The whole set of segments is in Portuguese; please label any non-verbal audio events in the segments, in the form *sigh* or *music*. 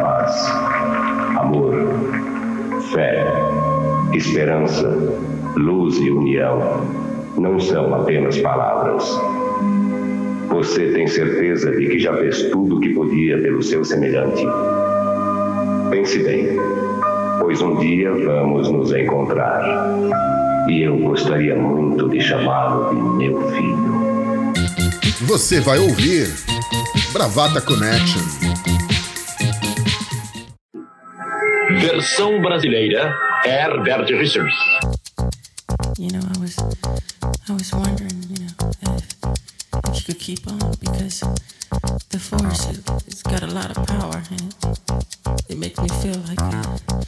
Paz, amor, fé, esperança, luz e união não são apenas palavras. Você tem certeza de que já fez tudo o que podia pelo seu semelhante. Pense bem, pois um dia vamos nos encontrar. E eu gostaria muito de chamá-lo de meu filho. Você vai ouvir Bravata Connection. Versão brasileira Herbert Richards. You know, I was, I was wondering, you know, if, if you could keep on because the force it, it's got a lot of power and it, it makes me feel like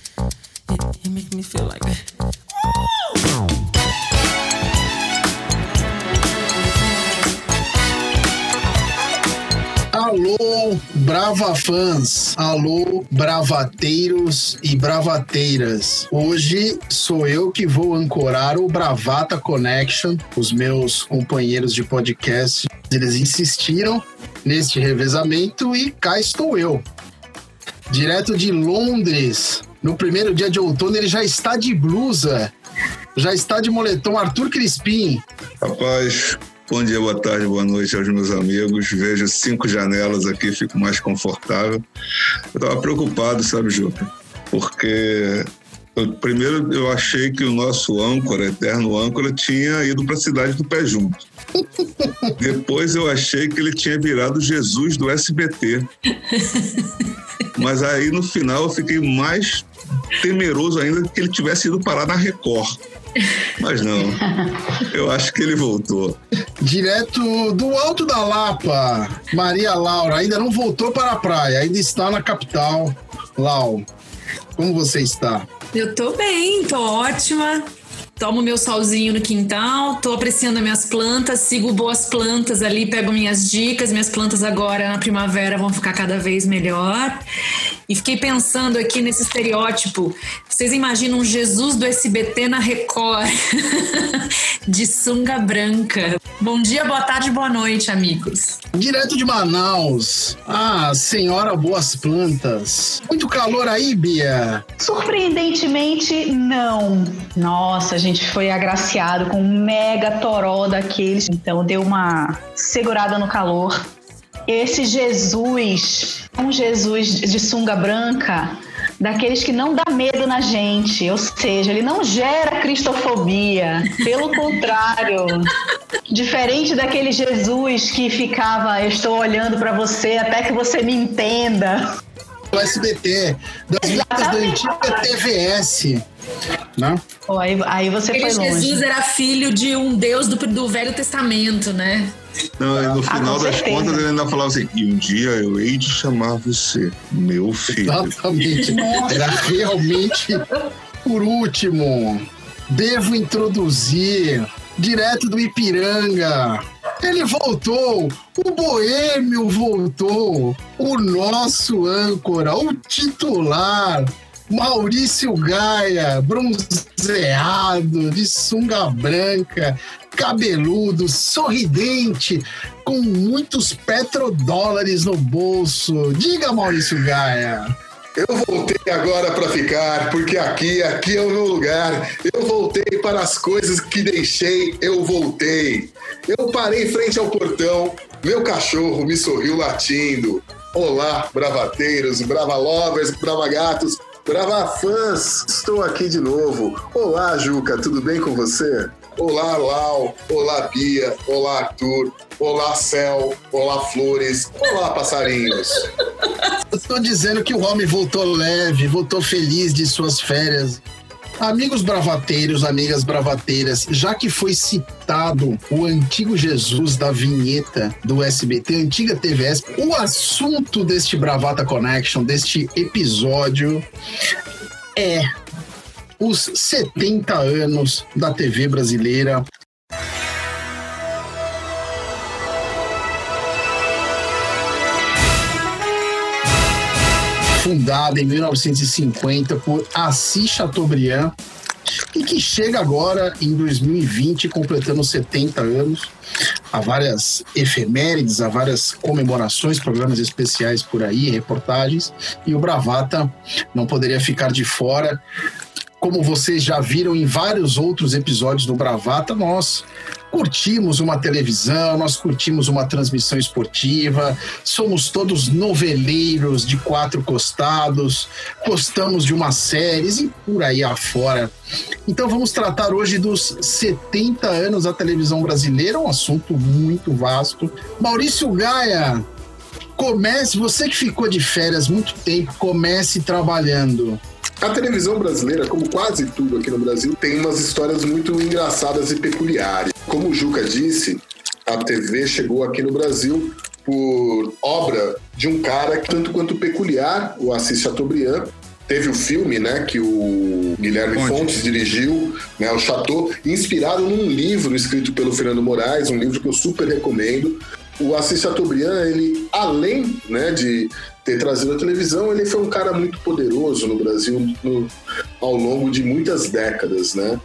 brava fãs, alô, bravateiros e bravateiras. Hoje sou eu que vou ancorar o Bravata Connection. Os meus companheiros de podcast, eles insistiram neste revezamento e cá estou eu. Direto de Londres, no primeiro dia de outono, ele já está de blusa, já está de moletom. Arthur Crispim. Rapaz, Bom dia, boa tarde, boa noite aos meus amigos. Vejo cinco janelas aqui, fico mais confortável. Eu estava preocupado, sabe, Juca? Porque eu, primeiro eu achei que o nosso âncora, eterno âncora, tinha ido para a cidade do pé junto. *laughs* Depois eu achei que ele tinha virado Jesus do SBT. Mas aí no final eu fiquei mais temeroso ainda que ele tivesse ido parar na Record. Mas não, eu acho que ele voltou. Direto do Alto da Lapa, Maria Laura ainda não voltou para a praia, ainda está na capital. Lau, como você está? Eu tô bem, tô ótima. Tomo meu solzinho no quintal, tô apreciando minhas plantas, sigo boas plantas ali, pego minhas dicas. Minhas plantas agora na primavera vão ficar cada vez melhor. E fiquei pensando aqui nesse estereótipo. Vocês imaginam Jesus do SBT na Record, *laughs* de sunga branca. Bom dia, boa tarde, boa noite, amigos. Direto de Manaus, a senhora Boas Plantas. Muito calor aí, Bia? Surpreendentemente, não. Nossa, a gente foi agraciado com um mega toró daqueles, então deu uma segurada no calor. Esse Jesus, um Jesus de sunga branca, daqueles que não dá medo na gente, ou seja, ele não gera cristofobia, pelo *laughs* contrário. Diferente daquele Jesus que ficava, eu estou olhando para você até que você me entenda. O SBT, das vinhetas da antiga TVS. Né? Oh, aí, aí você Aquele foi longe. Jesus era filho de um Deus do, do Velho Testamento, né? Não, e no Ah, final com das certeza. contas ele ainda falava assim: e um dia eu hei de chamar você, meu filho. Exatamente. Era realmente, por último, devo introduzir, direto do Ipiranga. Ele voltou, o Boêmio voltou, o nosso âncora, o titular, Maurício Gaia, bronzeado, de sunga branca, cabeludo, sorridente, com muitos petrodólares no bolso. Diga, Maurício Gaia. Eu voltei agora para ficar, porque aqui, aqui é o meu lugar. Eu voltei para as coisas que deixei, eu voltei. Eu parei frente ao portão, meu cachorro me sorriu latindo. Olá, bravateiros, brava lovers, brava gatos, brava fãs. Estou aqui de novo. Olá, Juca, tudo bem com você? Olá, Lau. Olá, Bia. Olá, Arthur. Olá, Céu. Olá, Flores. Olá, passarinhos. Eu dizendo que o homem voltou leve, voltou feliz de suas férias. Amigos bravateiros, amigas bravateiras, já que foi citado o antigo Jesus da vinheta do SBT, antiga TVS, o assunto deste Bravata Connection, deste episódio, é os 70 anos da TV brasileira. fundada em 1950 por Assis Chateaubriand e que chega agora em 2020 completando 70 anos. a várias efemérides, a várias comemorações, programas especiais por aí, reportagens, e o Bravata não poderia ficar de fora como vocês já viram em vários outros episódios do Bravata, nós curtimos uma televisão, nós curtimos uma transmissão esportiva, somos todos noveleiros de quatro costados, gostamos de umas séries e por aí afora. Então vamos tratar hoje dos 70 anos da televisão brasileira, um assunto muito vasto. Maurício Gaia, comece, você que ficou de férias muito tempo, comece trabalhando. A televisão brasileira, como quase tudo aqui no Brasil, tem umas histórias muito engraçadas e peculiares. Como o Juca disse, a TV chegou aqui no Brasil por obra de um cara tanto quanto peculiar, o Assis Chateaubriand, Teve o filme, né, que o Guilherme Fontes, Fontes dirigiu, né, o Chateau, inspirado num livro escrito pelo Fernando Moraes, um livro que eu super recomendo. O Assis Chateaubriand, ele, além né, de ter trazido a televisão, ele foi um cara muito poderoso no Brasil no, ao longo de muitas décadas, né?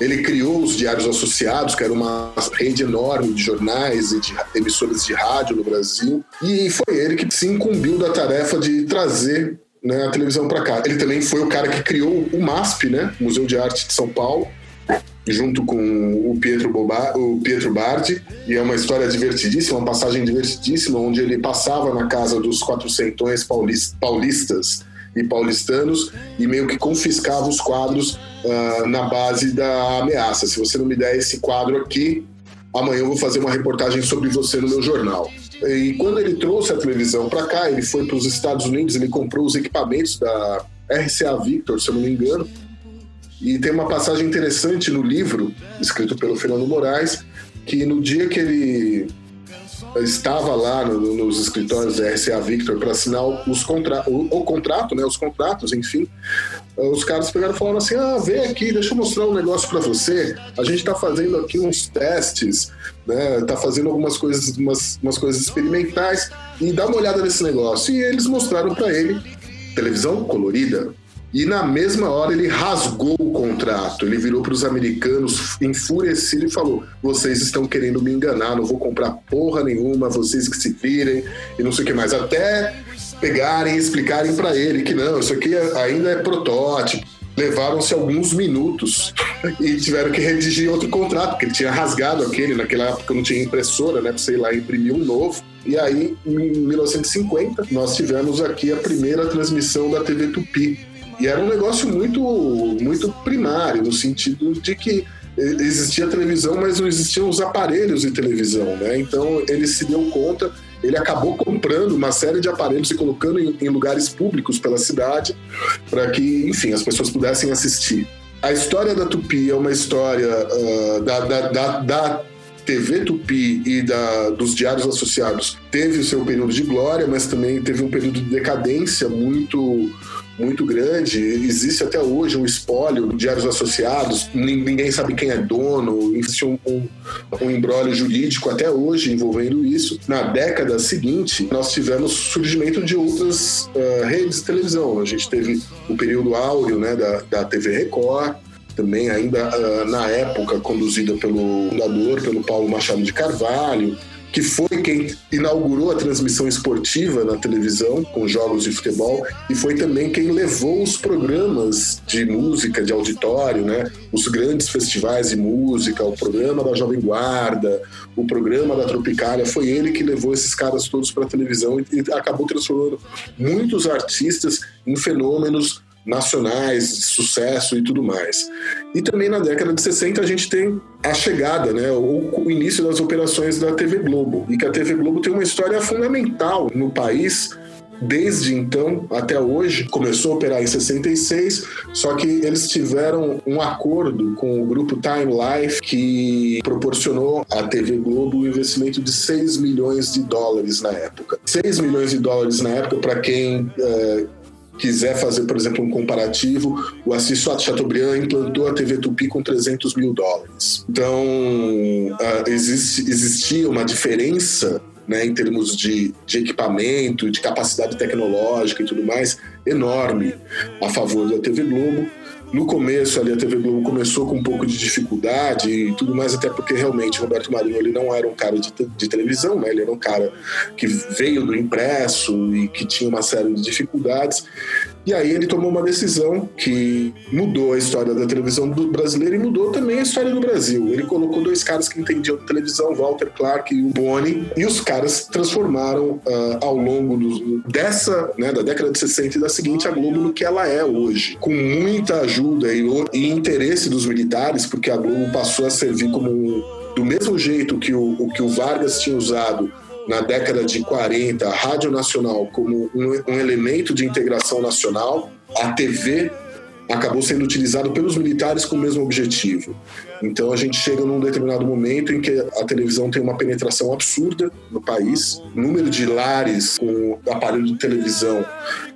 Ele criou os Diários Associados, que era uma rede enorme de jornais e de emissoras de rádio no Brasil, e foi ele que se incumbiu da tarefa de trazer né, a televisão para cá. Ele também foi o cara que criou o MASP, né, Museu de Arte de São Paulo, junto com o Pietro, Boba, o Pietro Bardi, e é uma história divertidíssima, uma passagem divertidíssima, onde ele passava na casa dos quatrocentões paulistas e paulistanos e meio que confiscava os quadros uh, na base da ameaça. Se você não me der esse quadro aqui, amanhã eu vou fazer uma reportagem sobre você no meu jornal. E quando ele trouxe a televisão para cá, ele foi para os Estados Unidos, ele comprou os equipamentos da RCA Victor, se eu não me engano, e tem uma passagem interessante no livro, escrito pelo Fernando Moraes, que no dia que ele estava lá no, nos escritórios da RCA Victor para assinar os contra o, o, contrato, né, os contratos, enfim, os caras pegaram e falaram assim: ah, vem aqui, deixa eu mostrar um negócio para você. A gente está fazendo aqui uns testes, né, tá fazendo algumas coisas, umas, umas coisas experimentais e dá uma olhada nesse negócio. E eles mostraram para ele televisão colorida, e na mesma hora ele rasgou o contrato. Ele virou para os americanos enfurecido e falou: Vocês estão querendo me enganar, não vou comprar porra nenhuma, vocês que se virem e não sei o que mais. Até pegarem e explicarem para ele que não, isso aqui ainda é protótipo. Levaram-se alguns minutos *laughs* e tiveram que redigir outro contrato, porque ele tinha rasgado aquele, naquela época não tinha impressora, né? Sei lá, imprimir um novo. E aí, em 1950, nós tivemos aqui a primeira transmissão da TV Tupi e era um negócio muito, muito primário, no sentido de que existia televisão, mas não existiam os aparelhos de televisão, né? Então ele se deu conta, ele acabou comprando uma série de aparelhos e colocando em, em lugares públicos pela cidade para que, enfim, as pessoas pudessem assistir. A história da Tupi é uma história uh, da, da, da, da TV Tupi e da, dos diários associados teve o seu período de glória, mas também teve um período de decadência muito muito grande. Existe até hoje um espólio, diários associados, ninguém sabe quem é dono, existe um, um, um embrólio jurídico até hoje envolvendo isso. Na década seguinte, nós tivemos surgimento de outras uh, redes de televisão. A gente teve o período áureo né, da, da TV Record, também ainda uh, na época conduzida pelo fundador, pelo Paulo Machado de Carvalho que foi quem inaugurou a transmissão esportiva na televisão com jogos de futebol e foi também quem levou os programas de música de auditório, né? Os grandes festivais de música, o programa da Jovem Guarda, o programa da Tropicália, foi ele que levou esses caras todos para a televisão e acabou transformando muitos artistas em fenômenos nacionais, sucesso e tudo mais. E também na década de 60 a gente tem a chegada, né, o, o início das operações da TV Globo, e que a TV Globo tem uma história fundamental no país, Desde então até hoje, começou a operar em 66, só que eles tiveram um acordo com o grupo Time Life que proporcionou à TV Globo um investimento de 6 milhões de dólares na época. 6 milhões de dólares na época, para quem é, quiser fazer, por exemplo, um comparativo, o Assis Chateaubriand implantou a TV Tupi com 300 mil dólares. Então, uh, existe, existia uma diferença né, em termos de, de equipamento, de capacidade tecnológica e tudo mais, enorme a favor da TV Globo. No começo ali a TV Globo começou com um pouco de dificuldade e tudo mais, até porque realmente Roberto Marinho ele não era um cara de, de televisão, né? Ele era um cara que veio do impresso e que tinha uma série de dificuldades. E aí ele tomou uma decisão que mudou a história da televisão brasileira e mudou também a história do Brasil. Ele colocou dois caras que entendiam de televisão, Walter Clark e o Boni, e os caras transformaram uh, ao longo do, dessa, né, da década de 60 e da seguinte, a Globo no que ela é hoje. Com muita ajuda e, e interesse dos militares, porque a Globo passou a servir como do mesmo jeito que o, o que o Vargas tinha usado na década de 40 a Rádio Nacional como um, um elemento de integração nacional, a TV acabou sendo utilizado pelos militares com o mesmo objetivo. Então a gente chega num determinado momento em que a televisão tem uma penetração absurda no país, o número de lares com aparelho de televisão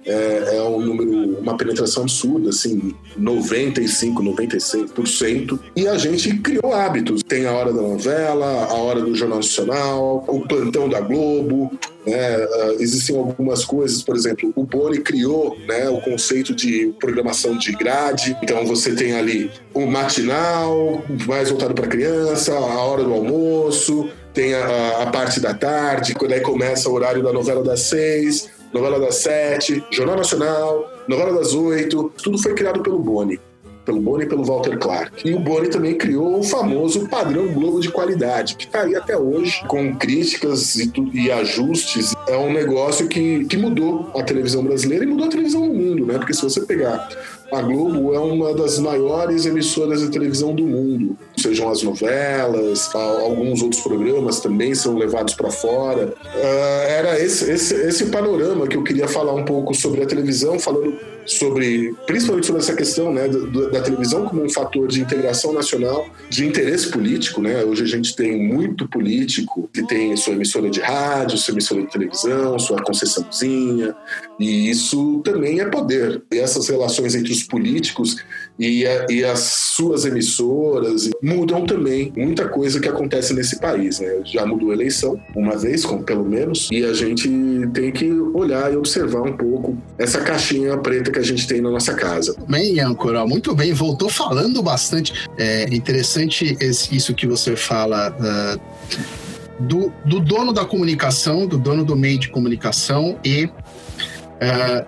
é, é, um número, uma penetração absurda, assim, 95, 96%. E a gente criou hábitos. Tem a hora da novela, a hora do Jornal Nacional, o plantão da Globo, né? Uh, existem algumas coisas, por exemplo, o Boni criou né, o conceito de programação de grade. Então você tem ali o matinal, mais voltado para criança, a hora do almoço, tem a, a, parte da tarde, quando aí começa o horário da novela das seis, novela das sete, Jornal Nacional, novela das oito. Tudo foi criado pelo Boni pelo Boni e pelo Walter Clark. E o Boni também criou o famoso padrão Globo de qualidade, que está aí até hoje, com críticas e, e, ajustes. É um negócio que, que mudou a televisão brasileira e mudou a televisão no mundo, né? Porque se você pegar a Globo é uma das maiores emissoras de televisão do mundo. Sejam as novelas, alguns outros programas também são levados para fora. Uh, era esse, esse, esse panorama que eu queria falar um pouco sobre a televisão, falando sobre, principalmente sobre essa questão né, da, da, televisão como um fator de integração nacional, de interesse político. Né? Hoje a gente tem muito político que tem sua emissora de rádio, sua emissora de televisão, sua concessãozinha, e isso também é poder. E essas relações entre os políticos e, a, e as suas emissoras mudam também muita coisa que acontece nesse país. Né? Já mudou a eleição, uma vez, pelo menos, e a gente tem que olhar e observar um pouco essa caixinha preta que a gente tem na nossa casa. Bem, Ancora, muito bem. Voltou falando bastante. É interessante esse, isso que você fala. Uh, do, do, dono da comunicação, do dono do meio de comunicação e uh,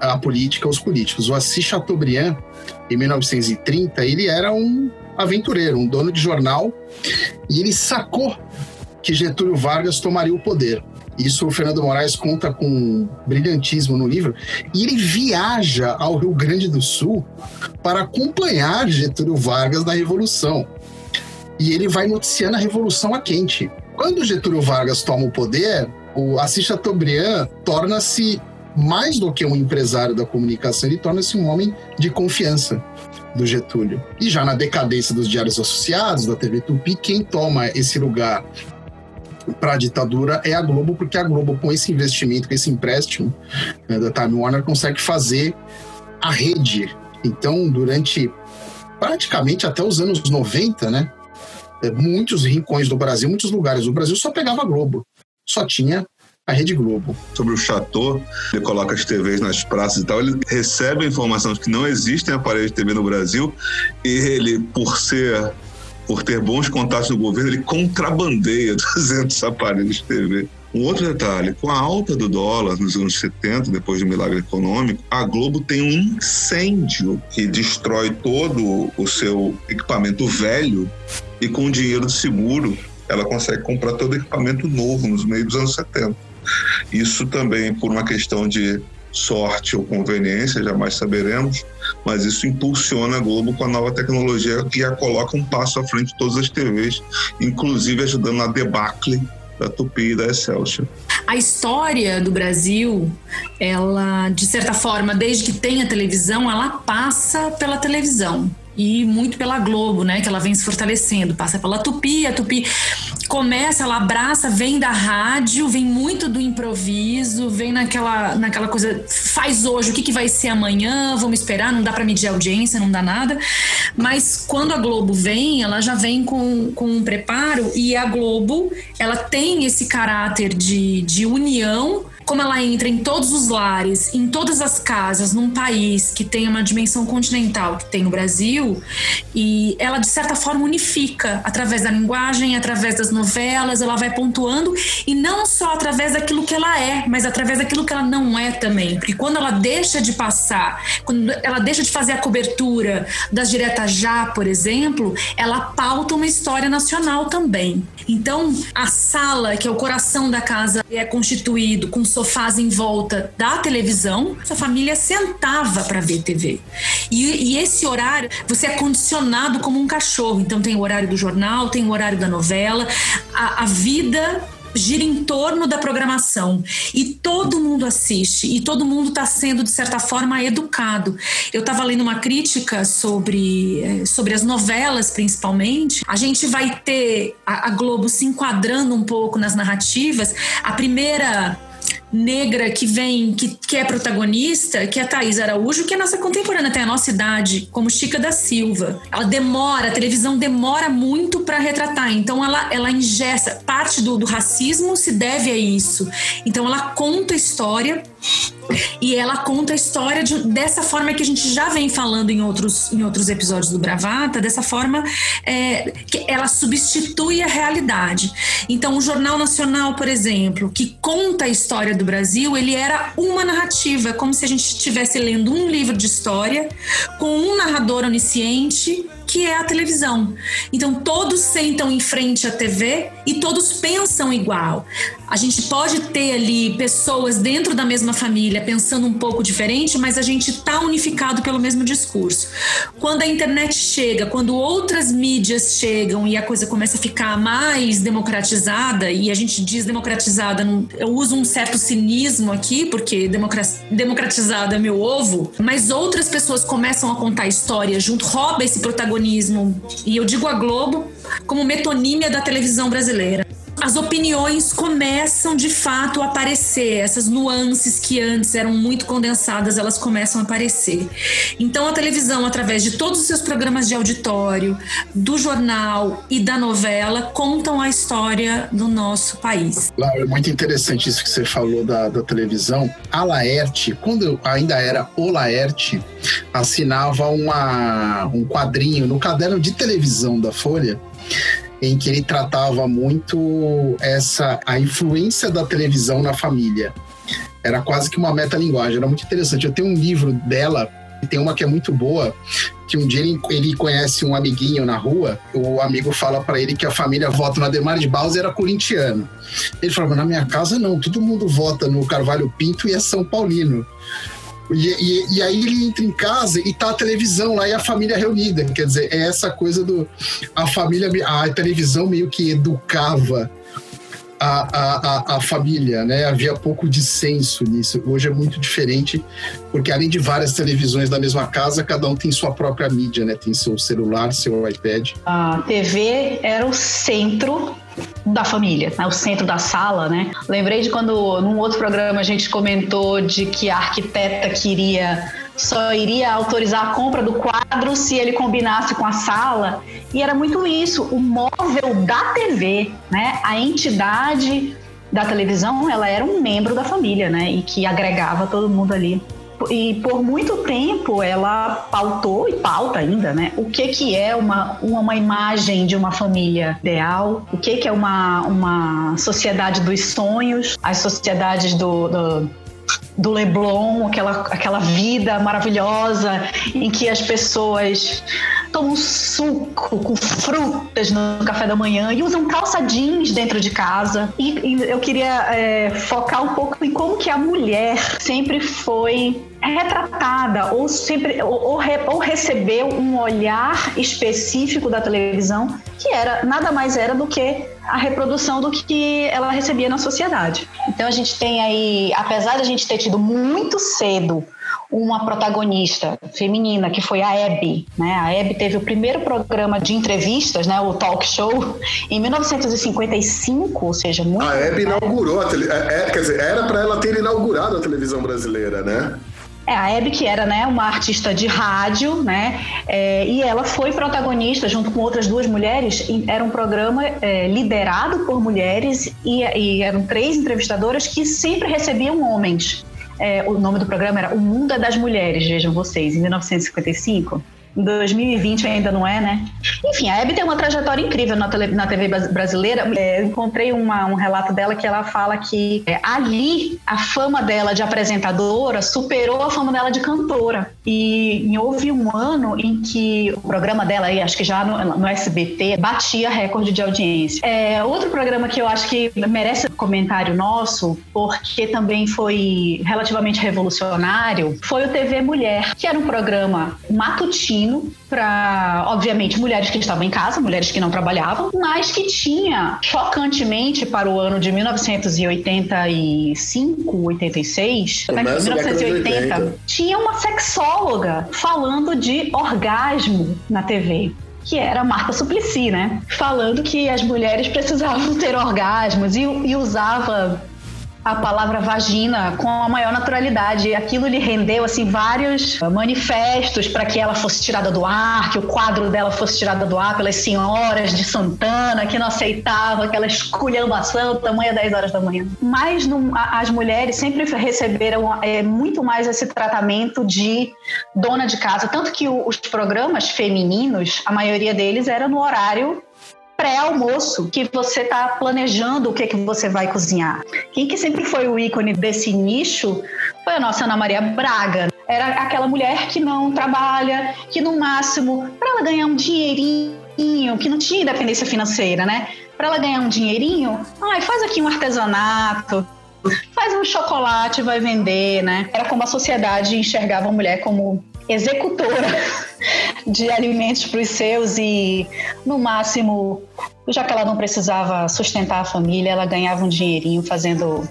a política, os políticos. O Assis Chateaubriand, em 1930, ele era um aventureiro, um dono de jornal, e ele sacou que Getúlio Vargas tomaria o poder. Isso o Fernando Moraes conta com brilhantismo no livro. E ele viaja ao Rio Grande do Sul para acompanhar Getúlio Vargas na Revolução. E ele vai noticiando a Revolução a quente. Quando Getúlio Vargas toma o poder, o Assis Chateaubriand torna-se mais do que um empresário da comunicação, ele torna-se um homem de confiança do Getúlio. E já na decadência dos diários associados, da TV Tupi, quem toma esse lugar para a ditadura é a Globo, porque a Globo, com esse investimento, com esse empréstimo né, da Time Warner, consegue fazer a rede. Então, durante praticamente até os anos 90, né? É, muitos rincões do Brasil, muitos lugares do Brasil só pegava Globo. Só tinha a Rede Globo. Sobre o Chateau, ele coloca as TVs nas praças e tal, ele recebe a informação de que não existem aparelhos de TV no Brasil e ele, por ser por ter bons contatos no governo, ele contrabandeia *laughs* 200 aparelhos de TV. Um outro detalhe, com a alta do dólar nos anos 70, depois do milagre econômico, a Globo tem um incêndio que destrói todo o seu equipamento velho e com o dinheiro do seguro ela consegue comprar todo equipamento novo nos meios dos anos 70. Isso também por uma questão de sorte ou conveniência, jamais saberemos, mas isso impulsiona a Globo com a nova tecnologia e a coloca um passo à frente de todas as TVs, inclusive ajudando na debacle da Tupi e da Excelsior. A história do Brasil, ela, de certa forma, desde que tem a televisão, ela passa pela televisão e muito pela Globo, né? Que ela vem se fortalecendo, passa pela Tupi, a Tupi começa, ela abraça, vem da rádio, vem muito do improviso, vem naquela, naquela coisa, faz hoje, o que, que vai ser amanhã, vamos esperar, não dá para medir audiência, não dá nada. Mas quando a Globo vem, ela já vem com, com um preparo e a Globo, ela tem esse caráter de, de união como ela entra em todos os lares, em todas as casas, num país que tem uma dimensão continental que tem o Brasil, e ela de certa forma unifica através da linguagem, através das novelas, ela vai pontuando e não só através daquilo que ela é, mas através daquilo que ela não é também. Porque quando ela deixa de passar, quando ela deixa de fazer a cobertura das diretas já, por exemplo, ela pauta uma história nacional também. Então, a sala, que é o coração da casa, é constituído com sofás em volta da televisão. Sua família sentava para ver TV. E, e, esse horário, você é condicionado como um cachorro. Então, tem o horário do jornal, tem o horário da novela. a, a vida gira em torno da programação e todo mundo assiste e todo mundo está sendo de certa forma educado. Eu estava lendo uma crítica sobre, eh, sobre as novelas, principalmente. A gente vai ter a, a Globo se enquadrando um pouco nas narrativas. A primeira negra que vem, que, que é protagonista, que é a Thaís Araújo, que é nossa contemporânea, tem a nossa idade, como Chica da Silva. Ela demora, a televisão demora muito para retratar, então ela, ela ingessa. Parte do, do racismo se deve a isso. Então ela conta a história e ela conta a história de, dessa forma que a gente já vem falando em outros, em outros episódios do Bravata, dessa forma é, que ela substitui a realidade. Então, o Jornal Nacional, por exemplo, que conta a história do Brasil, ele era uma narrativa, é como se a gente estivesse lendo um livro de história com um narrador onisciente que é a televisão. Então todos sentam em frente à TV e todos pensam igual. A gente pode ter ali pessoas dentro da mesma família pensando um pouco diferente, mas a gente está unificado pelo mesmo discurso. Quando a internet chega, quando outras mídias chegam e a coisa começa a ficar mais democratizada, e a gente diz democratizada, eu uso um certo cinismo aqui, porque democratizado é meu ovo, mas outras pessoas começam a contar história junto, rouba esse protagonismo, e eu digo a Globo como metonímia da televisão brasileira as opiniões começam de fato a aparecer, essas nuances que antes eram muito condensadas, elas começam a aparecer. Então a televisão, através de todos os seus programas de auditório, do jornal e da novela, contam a história do nosso país. É muito interessante isso que você falou da, da televisão. A Laerte, quando ainda era o Laerte, assinava uma, um quadrinho no caderno de televisão da Folha em que ele tratava muito essa a influência da televisão na família. Era quase que uma metalinguagem, era muito interessante. Eu tenho um livro dela, tem uma que é muito boa, que um dia ele, ele conhece um amiguinho na rua, o amigo fala para ele que a família vota no Ademar de Barros era corintiano. Ele falou, na minha casa não, todo mundo vota no Carvalho Pinto e é São Paulino. E, e, e, aí ele entra em casa e tá a televisão lá e a família reunida. Quer dizer, é essa coisa do. A família. A televisão meio que educava a, a, a, família, né? Havia pouco dissenso nisso. Hoje é muito diferente, porque além de várias televisões da mesma casa, cada um tem sua própria mídia, né? Tem seu celular, seu iPad. A TV era o centro da família, né? o centro da sala, né? Lembrei de quando num outro programa a gente comentou de que a arquiteta queria só iria autorizar a compra do quadro se ele combinasse com a sala. E era muito isso, o móvel da TV, né? A entidade da televisão, ela era um membro da família, né? E que agregava todo mundo ali. E por muito tempo ela pautou e pauta ainda, né? O que que é uma, uma imagem de uma família ideal? O que que é uma, uma sociedade dos sonhos? As sociedades do, do do Leblon, aquela, aquela vida maravilhosa em que as pessoas tomam suco com frutas no café da manhã e usam calça jeans dentro de casa. E, e eu queria é, focar um pouco em como que a mulher sempre foi retratada ou sempre ou, ou, re, ou, recebeu um olhar específico da televisão que era nada mais era do que a reprodução do que ela recebia na sociedade. Então a gente tem aí, apesar de a gente ter tido muito cedo uma protagonista feminina, que foi a Hebe. Né? A Hebe teve o primeiro programa de entrevistas, né, o talk show, em 1955, ou seja, muito. A Hebe inaugurou a tele... É, é, quer dizer, era para ela ter inaugurado a televisão brasileira, né? É, a Hebe, que era né, uma artista de rádio, né? É, e ela foi protagonista, junto com outras duas mulheres, era um programa é, liderado por mulheres e, e, eram três entrevistadoras que sempre recebiam homens. É, o nome do programa era O Mundo é das Mulheres, vejam vocês, em 1955. Em 2020 ainda não é, né? Enfim, a Hebe tem uma trajetória incrível na, tele, na TV brasileira. É, encontrei uma, um relato dela que ela fala que é, ali a fama dela de apresentadora superou a fama dela de cantora. E, e houve um ano em que o programa dela, aí, acho que já no, no SBT, batia recorde de audiência. É, outro programa que eu acho que merece comentário nosso, porque também foi relativamente revolucionário, foi o TV Mulher, que era um programa matutino para, obviamente, mulheres que estavam em casa, mulheres que não trabalhavam, mas que tinha, chocantemente, para o ano de 1985, 86, Começa 1980, tinha uma sexóloga falando de orgasmo na TV que era Marta Suplicy, né? Falando que as mulheres precisavam ter orgasmos e, e usava a palavra vagina com a maior naturalidade. Aquilo lhe rendeu assim vários manifestos para que ela fosse tirada do ar, que o quadro dela fosse tirado do ar pelas senhoras de Santana, que não aceitavam aquela esculhambação tamanha 10 horas da manhã. Mas as mulheres sempre receberam é, muito mais esse tratamento de dona de casa, tanto que os programas femininos, a maioria deles era no horário pré-almoço, que você está planejando o que, que você vai cozinhar. Quem que sempre foi o ícone desse nicho foi a nossa Ana Maria Braga. Era aquela mulher que não trabalha, que no máximo, para ela ganhar um dinheirinho, que não tinha independência financeira, né? Para ela ganhar um dinheirinho, ai, faz aqui um artesanato, faz um chocolate, vai vender, né? Era como a sociedade enxergava a mulher como executora *laughs* de alimentos para os seus e, no máximo, já que ela não precisava sustentar a família, ela ganhava um dinheirinho fazendo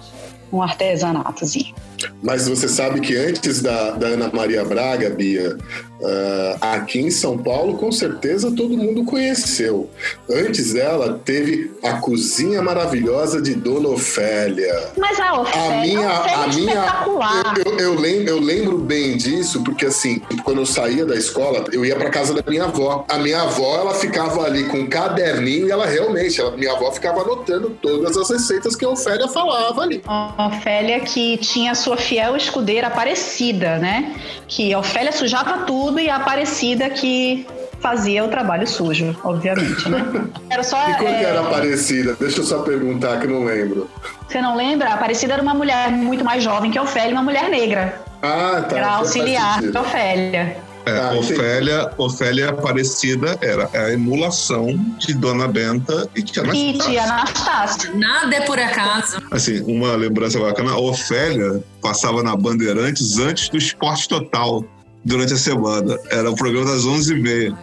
um artesanatozinho. Mas você sabe que antes da, da Ana Maria Braga, Bia, uh, aqui em São Paulo, com certeza todo mundo conheceu. Antes dela, teve a cozinha maravilhosa de Dona Ofélia. Mas a Ofélia, a minha, a, a é minha, espetacular. Eu, eu, eu, lembro, eu lembro bem disso, porque assim, quando eu saía da escola, eu ia para casa da minha avó. A minha avó, ela ficava ali com um caderninho e ela realmente, ela, minha avó ficava anotando todas as receitas que a Ofélia falava ali. A Ofélia que tinha sua fiel escudeira Aparecida, né? Que a Ofélia sujava tudo e a Aparecida que fazia o trabalho sujo, obviamente, né? *laughs* Era só. E quando é... era Aparecida? Deixa eu só perguntar que não lembro. Você não lembra? A Aparecida era uma mulher muito mais jovem que a Ofélia, uma mulher negra. Ah, tá. Era auxiliar da Ofélia. É, ah, Ofélia, Ofélia Aparecida era a emulação de Dona Benta e Tia Anastácia. E Tia Anastácia. Nada é por acaso. Assim, uma lembrança bacana, a Ofélia passava na Bandeirantes antes do Esporte Total, durante a semana. Era o programa das 11h30.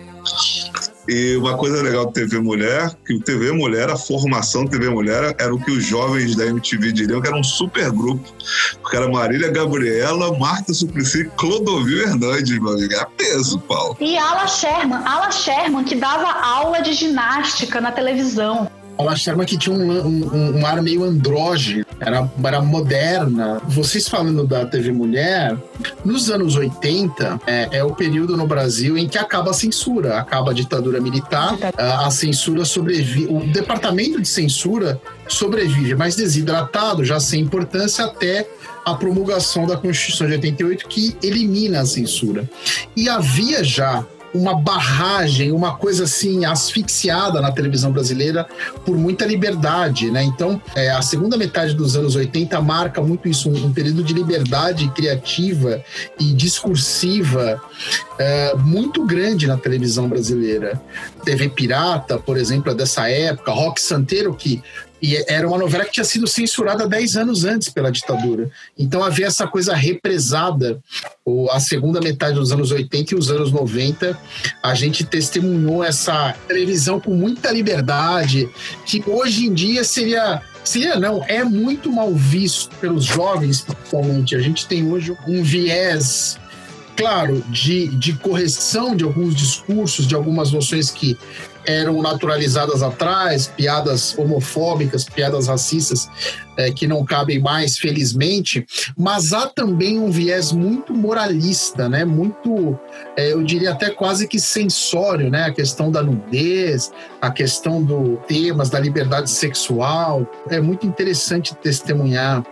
E uma coisa legal do TV Mulher, que o TV Mulher, a formação do TV Mulher, era o que os jovens da MTV diriam que era um super grupo. Porque era Marília Gabriela, Marta Suplicy Clodovil Hernandes, meu amigo. Era peso, Paulo. E Ala Sherman, Ala Sherman, que dava aula de ginástica na televisão. Ela achava que tinha um, um, um, ar meio andrógeno, era, era moderna. Vocês falando da TV Mulher, nos anos 80 é, é, o período no Brasil em que acaba a censura, acaba a ditadura militar, a, a censura sobrevive, o departamento de censura sobrevive mais desidratado, já sem importância até a promulgação da Constituição de 88 que elimina a censura. E havia já uma barragem, uma coisa assim asfixiada na televisão brasileira por muita liberdade, né? Então, é, a segunda metade dos anos 80 marca muito isso, um, um período de liberdade criativa e discursiva é, muito grande na televisão brasileira. TV Pirata, por exemplo, é dessa época, Rock Santeiro, que e era uma novela que tinha sido censurada 10 anos antes pela ditadura. Então havia essa coisa represada. A segunda metade dos anos 80 e os anos 90, a gente testemunhou essa televisão com muita liberdade, que hoje em dia seria seria não, é muito mal visto pelos jovens, principalmente. A gente tem hoje um viés claro, de, de correção de alguns discursos, de algumas noções que eram naturalizadas atrás, piadas homofóbicas, piadas racistas é, que não cabem mais, felizmente, mas há também um viés muito moralista, né? Muito, é, eu diria até quase que sensório, né? A questão da nudez, a questão do temas da liberdade sexual. É muito interessante testemunhar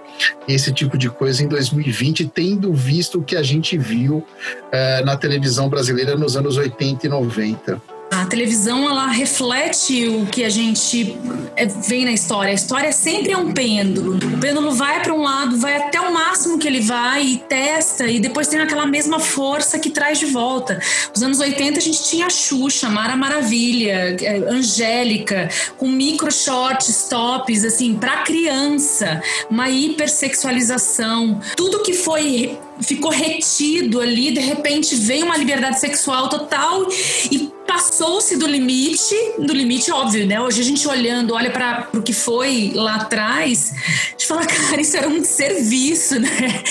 esse tipo de coisa em 2020, tendo visto o que a gente viu é, na televisão brasileira nos anos 80 e 90. A televisão ela reflete o que a gente é, vê na história. A história sempre é um pêndulo. O pêndulo vai para um lado, vai até o máximo que ele vai e testa, e depois tem aquela mesma força que traz de volta. Nos anos 80 a gente tinha Xuxa, Mara Maravilha, é, Angélica, com micro shorts, tops, assim, para criança, uma hipersexualização. Tudo que foi ficou retido ali, de repente veio uma liberdade sexual total e passou-se do limite, do limite óbvio, né? Hoje a gente olhando, olha para o que foi lá atrás, a gente fala, *laughs* cara, isso era um serviço, né?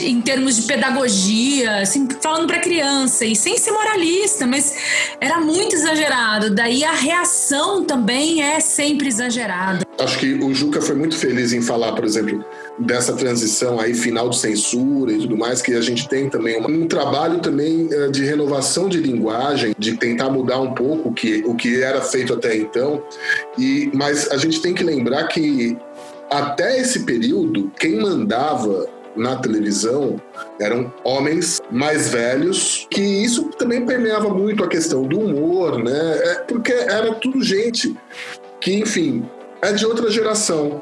em termos de pedagogia, assim, falando para criança e sem ser moralista, mas era muito exagerado. Daí a reação também é sempre exagerada. Acho que o Juca foi muito feliz em falar, por exemplo, dessa transição aí final de censura e tudo mais, que a gente tem também um, um trabalho também uh, de renovação de linguagem, de tentar mudar um pouco o que, o que era feito até então. E, mas a gente tem que lembrar que até esse período, quem mandava na televisão eram homens mais velhos, que isso também permeava muito a questão do humor, né? É, porque era tudo gente que, enfim, é de outra geração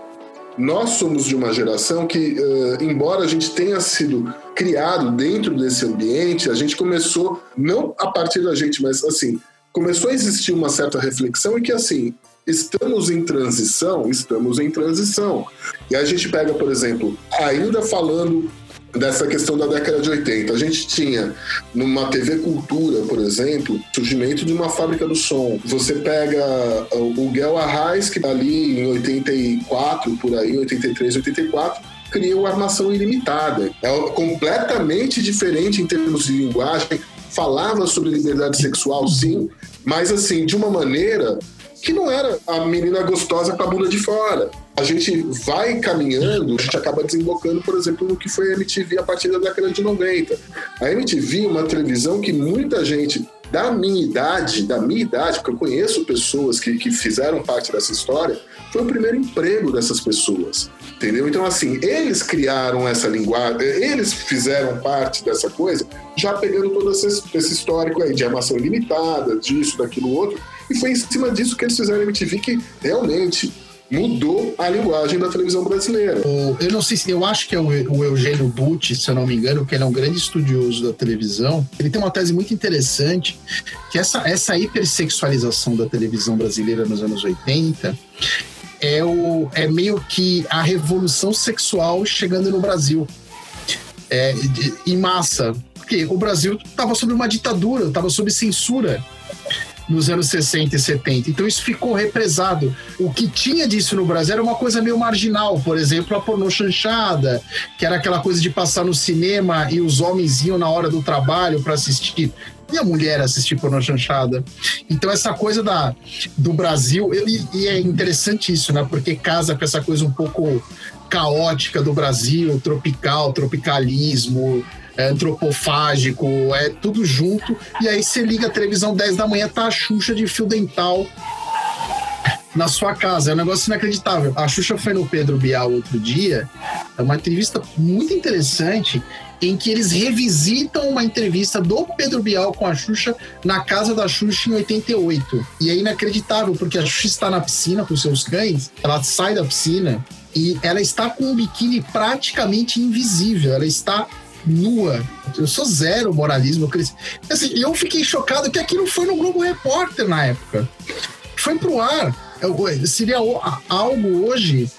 nós somos de uma geração que, uh, embora a gente tenha sido criado dentro desse ambiente, a gente começou, não a partir da gente, mas assim, começou a existir uma certa reflexão e que, assim, estamos em transição, estamos em transição. E a gente pega, por exemplo, ainda falando dessa questão da década de 80. A gente tinha numa TV Cultura, por exemplo, surgimento de uma fábrica do som. Você pega o Guel Arraes, que tá ali em 84, por aí, 83, 84, cria o Armação Ilimitada. É completamente diferente em termos de linguagem, falava sobre liberdade sexual, sim, mas assim, de uma maneira que não era a menina gostosa com a bunda de fora. A gente vai caminhando, a gente acaba desembocando, por exemplo, no que foi a MTV a partir da década de 90. A MTV é uma televisão que muita gente da minha idade, da minha idade, porque eu conheço pessoas que, que fizeram parte dessa história, foi o primeiro emprego dessas pessoas. Entendeu? Então, assim, eles criaram essa linguagem, eles fizeram parte dessa coisa, já pegando todo esse, esse histórico aí de armação limitada, disso, daquilo, outro, e foi em cima disso que eles fizeram a MTV que realmente mudou a linguagem da televisão brasileira. Eu não sei se eu acho que é o Eugênio Butti, se eu não me engano, que ele é um grande estudioso da televisão. Ele tem uma tese muito interessante que essa essa hipersexualização da televisão brasileira nos anos 80 é o é meio que a revolução sexual chegando no Brasil. É, em massa, porque o Brasil estava sob uma ditadura, estava sob censura nos anos 60 e 70. Então isso ficou represado. O que tinha disso no Brasil era uma coisa meio marginal, por exemplo, a pornô chanchada, que era aquela coisa de passar no cinema e os homens iam na hora do trabalho para assistir e a mulher assistir pornô chanchada. Então, essa coisa da, do Brasil, e, e, é interessante isso, né? Porque casa com essa coisa um pouco caótica do Brasil, tropical, tropicalismo, é antropofágico, é tudo junto. E aí você liga a televisão 10 da manhã, tá a Xuxa de fio dental na sua casa. É um negócio inacreditável. A Xuxa foi no Pedro Bial outro dia, é uma entrevista muito interessante em que eles revisitam uma entrevista do Pedro Bial com a Xuxa na casa da Xuxa em 88. E é inacreditável, porque a Xuxa está na piscina com seus cães, ela sai da piscina e ela está com um biquíni praticamente invisível. Ela está nua. Eu sou zero moralismo. Eu. Assim, eu fiquei chocado que aquilo foi no Globo Repórter na época. Foi pro ar. Seria algo hoje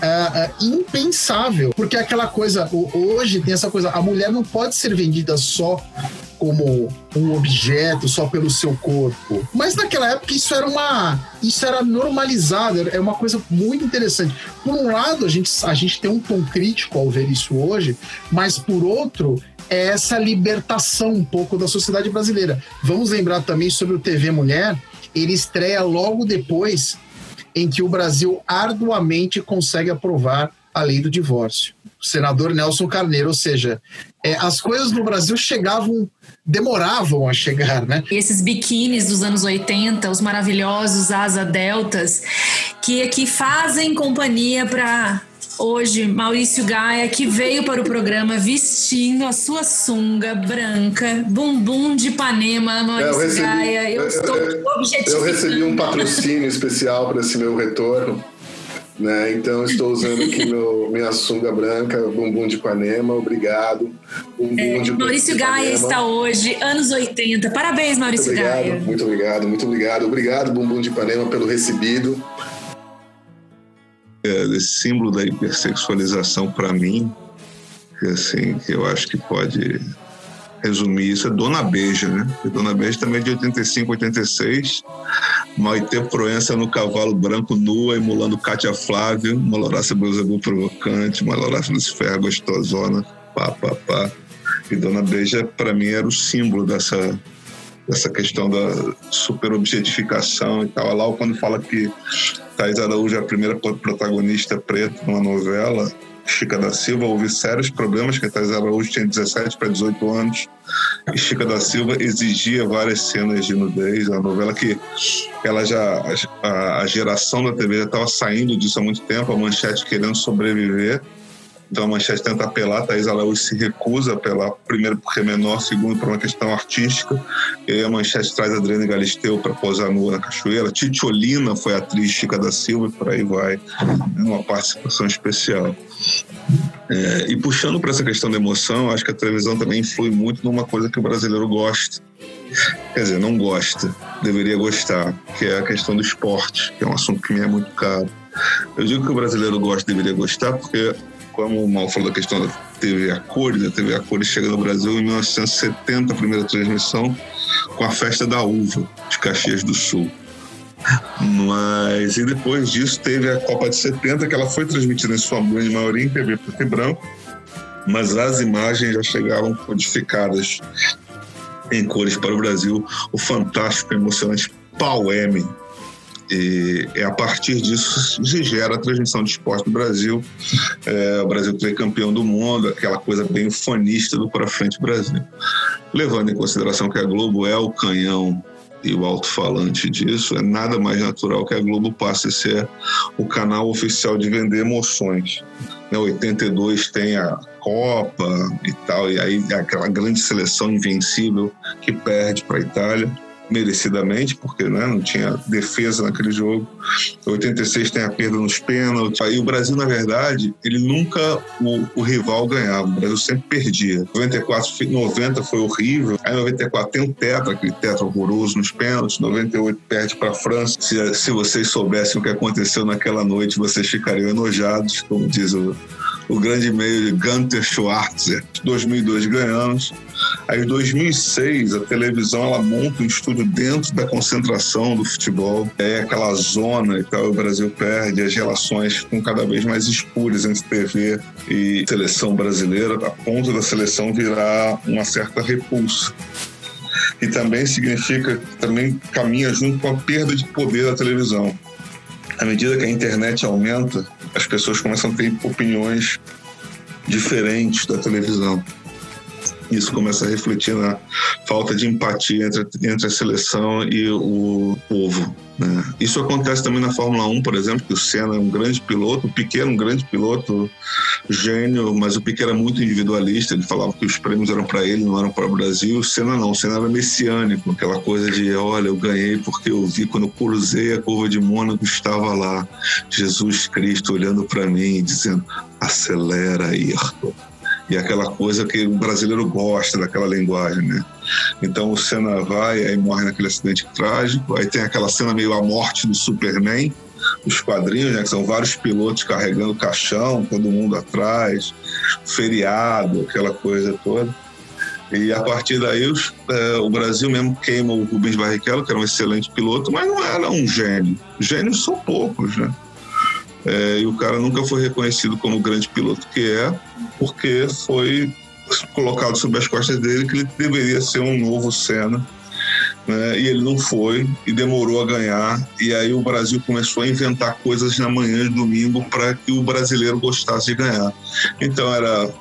uh, uh, impensável, porque aquela coisa, hoje tem essa coisa, a mulher não pode ser vendida só como um objeto só pelo seu corpo. Mas naquela época isso era uma isso era normalizado, é uma coisa muito interessante. Por um lado, a gente, a gente tem um tom crítico ao ver isso hoje, mas por outro, é essa libertação um pouco da sociedade brasileira. Vamos lembrar também sobre o TV Mulher, ele estreia logo depois em que o Brasil arduamente consegue aprovar a lei do divórcio. O senador Nelson Carneiro, ou seja, é, as coisas no Brasil chegavam, demoravam a chegar, né? E esses biquínis dos anos 80, os maravilhosos asa deltas, que aqui fazem companhia para hoje Maurício Gaia, que veio para o programa vestindo a sua sunga branca, bumbum de Ipanema, Maurício eu recebi- Gaia. Eu eu- estou eu-. Eu recebi um patrocínio especial para esse meu retorno. Né? Então estou usando aqui meu, minha sunga branca, bumbum de Ipanema, obrigado. Bumbum de É, Maurício Gaia Ipanema. está hoje, anos 80. Parabéns, Muito Maurício obrigado, Gaia. muito obrigado, muito obrigado. Obrigado, Bumbum de Ipanema, pelo recebido. é, esse símbolo da hipersexualização para mim, que assim, que eu acho que pode resumir isso, é Dona Beija, né? E Dona Beija também é de 85, 86. Maite Proença no cavalo branco nua, emulando Cátia Flávia, uma Lorácia Beuzebu provocante, uma Lorácia Lucifer gostosona, pá, pá, pá. E Dona Beija, para mim, era o símbolo dessa, dessa questão da superobjetificação e tal. Lá quando fala que Thais Araújo é a primeira pro- protagonista preta numa novela, Chica da Silva houve sérios problemas, que a Thais Araújo tinha 17 para 18 anos, e Chica da Silva exigia várias cenas de nudez, uma novela que ela já, a, a geração da TV já estava saindo disso há muito tempo, a Manchete querendo sobreviver, então a Manchete tenta apelar, Thais Araújo se recusa a apelar, primeiro porque é menor, segundo por uma questão artística. E aí a Manchete traz Adriana Galisteu para posar nua na cachoeira. Titiolina foi a atriz Chica da Silva e por aí vai, numa participação especial. É, e puxando para essa questão da emoção, acho que a televisão também influi muito numa coisa que o brasileiro gosta. Quer dizer, não gosta, deveria gostar, que é a questão do esporte, que é um assunto que me é muito caro. Eu digo que o brasileiro gosta, deveria gostar, porque como o Mal falou da questão da TV a cores, a TV a cores chega no Brasil em 1970, a primeira transmissão, com a festa da uva de Caxias do Sul. Mas, e depois disso teve a Copa de 70, que ela foi transmitida em sua grande maioria em TV preto e branco, mas as imagens já chegavam codificadas em cores para o Brasil, o fantástico emocionante Pau M, e é a partir disso se gera a transmissão de esporte do Brasil. É, o Brasil foi campeão do mundo, aquela coisa bem ufanista do Para Frente Brasil. Levando em consideração que a Globo é o canhão e o alto-falante disso, é nada mais natural que a Globo passe a ser o canal oficial de vender emoções. Né, 82 tem a Copa e tal, e aí aquela grande seleção invencível que perde para a Itália merecidamente, porque né, não tinha defesa naquele jogo. 86 tem a perda nos pênaltis. Aí o Brasil, na verdade, ele nunca o, o rival ganhava. O Brasil sempre perdia. 94, 90 foi horrível. Aí 94 tem o tetra, aquele tetra horroroso nos pênaltis. 98 perde para a França. Se, se vocês soubessem o que aconteceu naquela noite, vocês ficariam enojados, como diz o, o grande meio de Gunter Schwarzer. 2002 ganhamos. Aí em 2006 a televisão ela monta um estúdio dentro da concentração do futebol. É aquela zona e tal, o Brasil perde, as relações ficam cada vez mais escuras entre TV e seleção brasileira, a ponto da seleção virar uma certa repulsa. E também significa, também caminha junto com a perda de poder da televisão. À medida que a internet aumenta, as pessoas começam a ter opiniões diferentes da televisão. Isso começa a refletir na falta de empatia entre, entre a seleção e o povo. Né? Isso acontece também na Fórmula 1, por exemplo, que o Senna é um grande piloto, o Piquet era um grande piloto, gênio, mas o Piquet era muito individualista, ele falava que os prêmios eram para ele, não eram para o Brasil. O Senna não, o Senna era messiânico, aquela coisa de, olha, eu ganhei porque eu vi quando cruzei a curva de Mônaco, estava lá Jesus Cristo olhando para mim e dizendo, acelera, Ayrton e aquela coisa que o brasileiro gosta daquela linguagem, né? Então o Senna vai, aí morre naquele acidente trágico, aí tem aquela cena meio a morte do Superman, os quadrinhos, né, que são vários pilotos carregando caixão, todo mundo atrás, feriado, aquela coisa toda. E a partir daí os, é, o Brasil mesmo queima o Rubens Barrichello, que era um excelente piloto, mas não era um gênio. Gênios são poucos, né? É, e o cara nunca foi reconhecido como o grande piloto que é, porque foi colocado sobre as costas dele que ele deveria ser um novo Senna. né? e ele não foi e demorou a ganhar. E aí o Brasil começou a inventar coisas na manhã de domingo para que o brasileiro gostasse de ganhar. Então era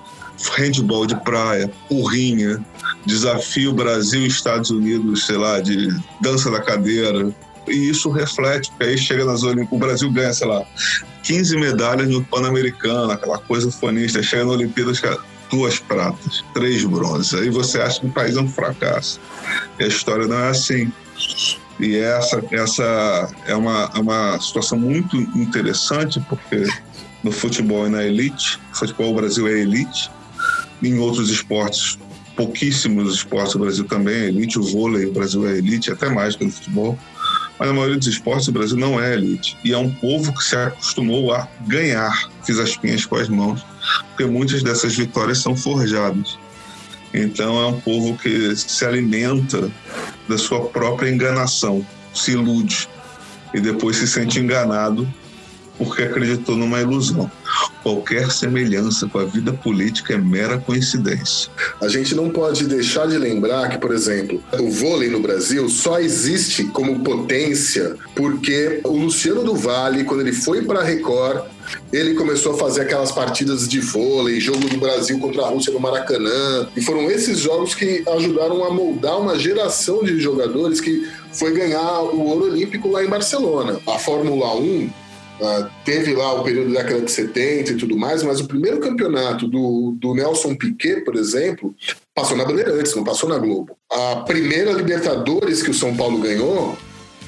handball de praia, urrinha, desafio Brasil Estados Unidos, sei lá, de dança da cadeira. E isso reflete, porque aí chega nas Olimpíadas, o Brasil ganha, sei lá, 15 medalhas no Pan-Americano, aquela coisa fonista, chega na Olimpíadas, duas pratas, três bronzes. Aí você acha que o país é um fracasso. E a história não é assim. E essa, essa é, uma, é uma situação muito interessante, porque no futebol e na elite, no futebol o Brasil é elite, em outros esportes, pouquíssimos esportes o Brasil também é elite, o vôlei o Brasil é elite, até mais que no futebol. Mas na maioria dos esportes o Brasil não é elite. E é um povo que se acostumou a ganhar, fiz as pinhas com as mãos, porque muitas dessas vitórias são forjadas. Então é um povo que se alimenta da sua própria enganação, se ilude. E depois se sente enganado porque acreditou numa ilusão. Qualquer semelhança com a vida política é mera coincidência. A gente não pode deixar de lembrar que, por exemplo, o vôlei no Brasil só existe como potência porque o Luciano do Vale, quando ele foi para a Record, ele começou a fazer aquelas partidas de vôlei, jogo do Brasil contra a Rússia no Maracanã. E foram esses jogos que ajudaram a moldar uma geração de jogadores que foi ganhar o ouro olímpico lá em Barcelona. A Fórmula 1 Uh, teve lá o período da década de 70 e tudo mais, mas o primeiro campeonato do, do Nelson Piquet, por exemplo, passou na Bandeirantes, não passou na Globo. A primeira Libertadores que o São Paulo ganhou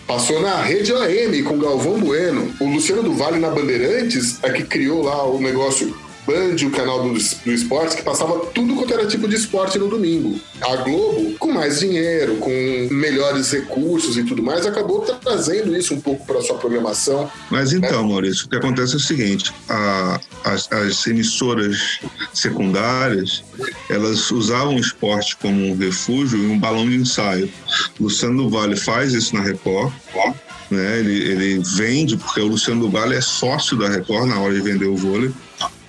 passou na Rede AM com Galvão Bueno. O Luciano do Vale na Bandeirantes é que criou lá o negócio Band, o canal do, do esporte, que passava tudo quanto era tipo de esporte no domingo. A Globo, com mais dinheiro, com melhores recursos e tudo mais, acabou trazendo isso um pouco para sua programação. Mas então, né? Maurício, o que acontece é o seguinte: a, as, as, emissoras secundárias elas usavam o esporte como um refúgio e um balão de ensaio. Luciano Vale faz isso na Record. Né? Ele, ele vende, porque o Luciano Vale é sócio da Record na hora de vender o vôlei.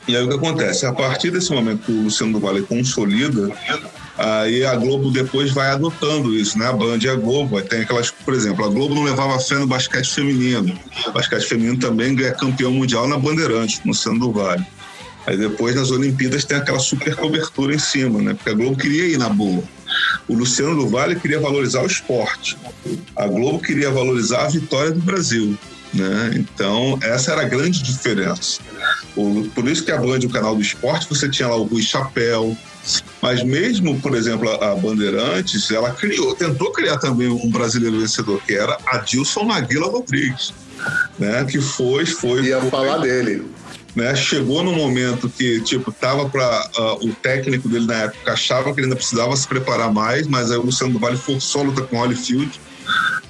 E aí o que acontece? A partir desse momento que o Luciano do Vale consolida, aí a Globo depois vai adotando isso, né? A Band e a Globo. Aí tem aquelas, por exemplo, a Globo não levava fé no basquete feminino. O basquete feminino também é campeão mundial na Bandeirante, no Luciano do Vale. Aí depois nas Olimpíadas tem aquela super cobertura em cima, né? Porque a Globo queria ir na boa. O Luciano do Vale queria valorizar o esporte. A Globo queria valorizar a vitória do Brasil. Né? Então, essa era a grande diferença. Por isso que a Band, o canal do esporte, você tinha lá o Rui Chapéu, mas mesmo, por exemplo, a Bandeirantes, ela criou, tentou criar também um brasileiro vencedor, que era Adilson Maguila Rodrigues, né? Que foi, foi. Ia foi, falar dele. Né, chegou no momento que tipo tava para uh, o técnico dele na época achava que ele ainda precisava se preparar mais, mas aí o Luciano do Vale forçou a luta com o Holyfield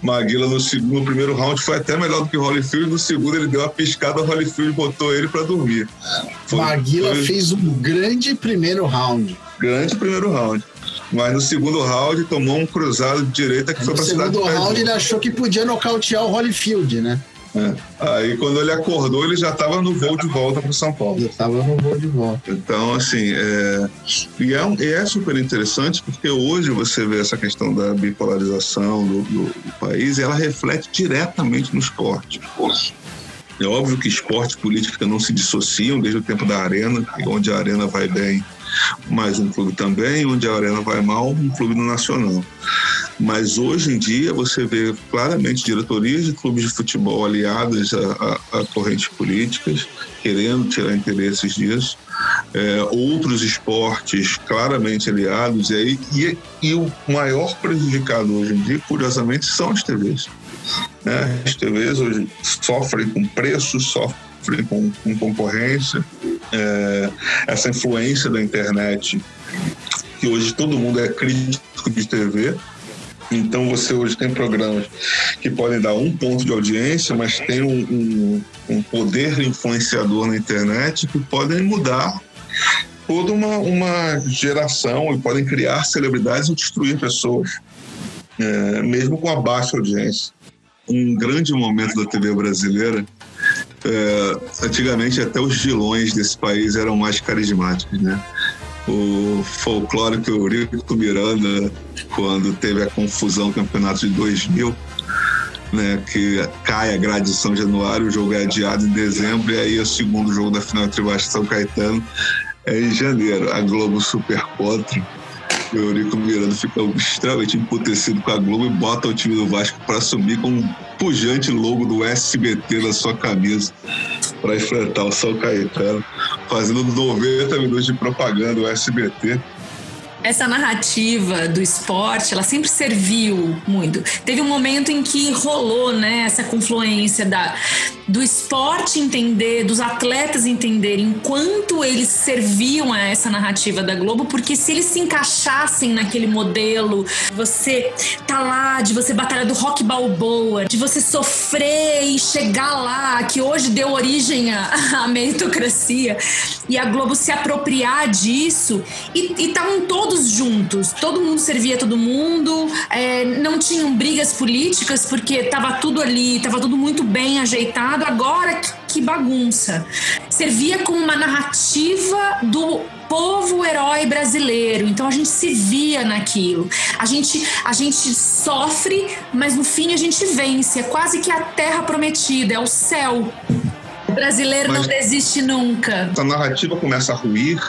Maguila no, segundo, no primeiro round foi até melhor do que o Holyfield, no segundo ele deu uma piscada, o Holyfield botou ele para dormir. Foi, Maguila foi... fez um grande primeiro round. Grande primeiro round. Mas no segundo round tomou um cruzado de direita que no foi para cidade. No segundo round ele achou que podia nocautear o Holyfield, né? É. Aí quando ele acordou, ele já estava no voo de volta para São Paulo. Já estava no voo de volta. Então, assim, é... E, é, e é super interessante porque hoje você vê essa questão da bipolarização do, do, do país e ela reflete diretamente no esporte. É óbvio que esporte e política não se dissociam desde o tempo da arena, onde a arena vai bem, mais um clube também, onde a arena vai mal, um clube nacional. Mas hoje em dia você vê claramente diretorias de clubes de futebol aliadas a, a, a correntes políticas, querendo tirar interesses disso. É, outros esportes claramente aliados, e, aí, e, e o maior prejudicado hoje em dia, curiosamente, são as TVs. Né? As TVs hoje sofrem com preços, sofrem com, com concorrência. É, essa influência da internet, que hoje todo mundo é crítico de TV, então você hoje tem programas que podem dar um ponto de audiência, mas tem um, um, um poder influenciador na internet que podem mudar toda uma, uma geração e podem criar celebridades e destruir pessoas, é, mesmo com a baixa audiência. Um grande momento da TV brasileira é, antigamente até os vilões desse país eram mais carismáticos, né? o folclórico Eurico Miranda, quando teve a confusão do campeonato de 2000, né, que cai a grade de São Januário, o jogo é adiado em dezembro, e aí o segundo jogo da final entre Vasco e São Caetano é em janeiro. A Globo super contra. O Eurico Miranda fica extremamente emputecido com a Globo e bota o time do Vasco para subir com pujante logo do SBT na sua camisa para enfrentar o São Caetano, fazendo 90 minutos de propaganda do SBT essa narrativa do esporte, ela sempre serviu muito. Teve um momento em que rolou, né, essa confluência da, do esporte entender, dos atletas entenderem quanto eles serviam a essa narrativa da Globo, porque se eles se encaixassem naquele modelo, você tá lá, de você batalhar do rock balboa, de você sofrer e chegar lá, que hoje deu origem à, *laughs* à meritocracia, e a Globo se apropriar disso, e estavam todos juntos, todo mundo servia todo mundo, é, não tinham brigas políticas, porque tava tudo ali, tava tudo muito bem ajeitado, agora que, que bagunça. Servia como uma narrativa do povo herói brasileiro. Então a gente se via naquilo. A gente, a gente sofre, mas no fim a gente vence. É quase que a terra prometida, é o céu. O brasileiro mas não desiste nunca. A narrativa começa a ruir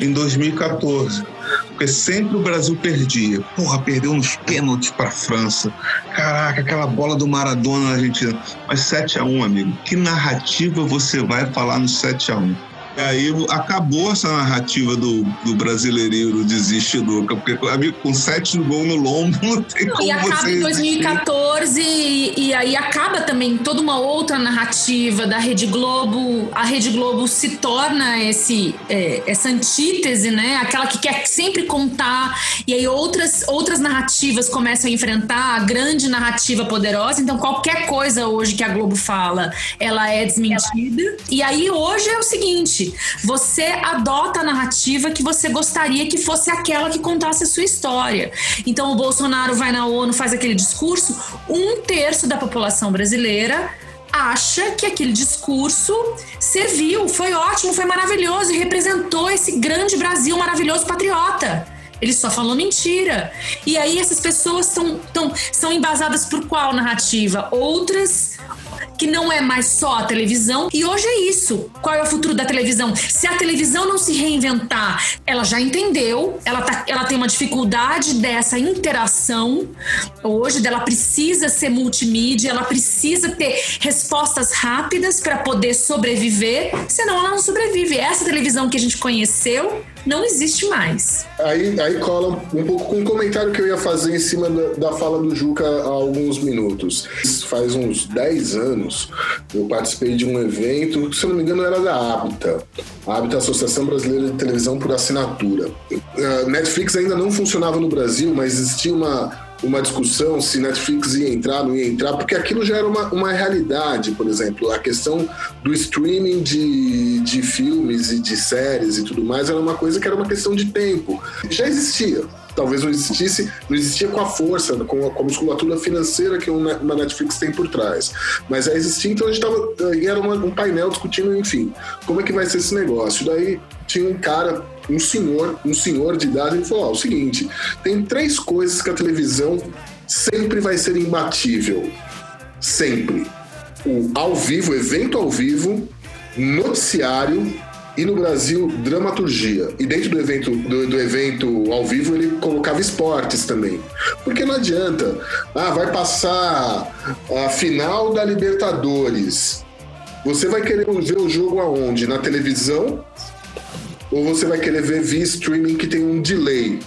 em 2014. Porque sempre o Brasil perdia. Porra, perdeu nos pênaltis para a França. Caraca, aquela bola do Maradona na Argentina. Mas 7 a 1 amigo. Que narrativa você vai falar no 7 a 1 e aí acabou essa narrativa do, do brasileirinho do desiste nunca, porque amigo, com sete gol no lombo *laughs* não tem como E acaba em 2014 e, e, aí acaba também toda uma outra narrativa da Rede Globo. A Rede Globo se torna esse, é, essa antítese, né? Aquela que quer sempre contar e aí outras, outras narrativas começam a enfrentar a grande narrativa poderosa. Então qualquer coisa hoje que a Globo fala, ela é desmentida. E aí hoje é o seguinte, você adota a narrativa que você gostaria que fosse aquela que contasse a sua história. Então o Bolsonaro vai na ONU, faz aquele discurso, um terço da população brasileira acha que aquele discurso serviu, foi ótimo, foi maravilhoso e representou esse grande Brasil maravilhoso patriota. Ele só falou mentira. E aí essas pessoas são, tão, são embasadas por qual narrativa? Outras que não é mais só a televisão. E hoje é isso. Qual é o futuro da televisão? Se a televisão não se reinventar, ela já entendeu, ela, tá, ela tem uma dificuldade dessa interação hoje, dela precisa ser multimídia, ela precisa ter respostas rápidas para poder sobreviver, senão ela não sobrevive. Essa televisão que a gente conheceu não existe mais. Aí, aí cola um pouco com um comentário que eu ia fazer em cima da, da fala do Juca há alguns minutos. Faz uns 10 anos, eu participei de um evento, se eu não me engano era da Habita, a Habita Associação Brasileira de Televisão por Assinatura. A Netflix ainda não funcionava no Brasil, mas existia uma uma discussão se Netflix ia entrar, não ia entrar, porque aquilo já era uma, uma realidade, por exemplo. A questão do streaming de, de filmes e de séries e tudo mais era uma coisa que era uma questão de tempo. Já existia. Talvez não existisse, não existia com a força, com a, com a musculatura financeira que uma Netflix tem por trás. Mas já existia, então a gente estava. Era uma, um painel discutindo, enfim, como é que vai ser esse negócio. Daí tinha um cara um senhor, um senhor de idade, ele falou: ó, o seguinte, tem três coisas que a televisão sempre vai ser imbatível. Sempre. O ao vivo, evento ao vivo, noticiário e no Brasil dramaturgia. E dentro do evento, do, do, evento ao vivo ele colocava esportes também. Porque não adianta, ah, vai passar a final da Libertadores. Você vai querer ver o jogo aonde? Na televisão ou você vai querer ver via streaming que tem um delay.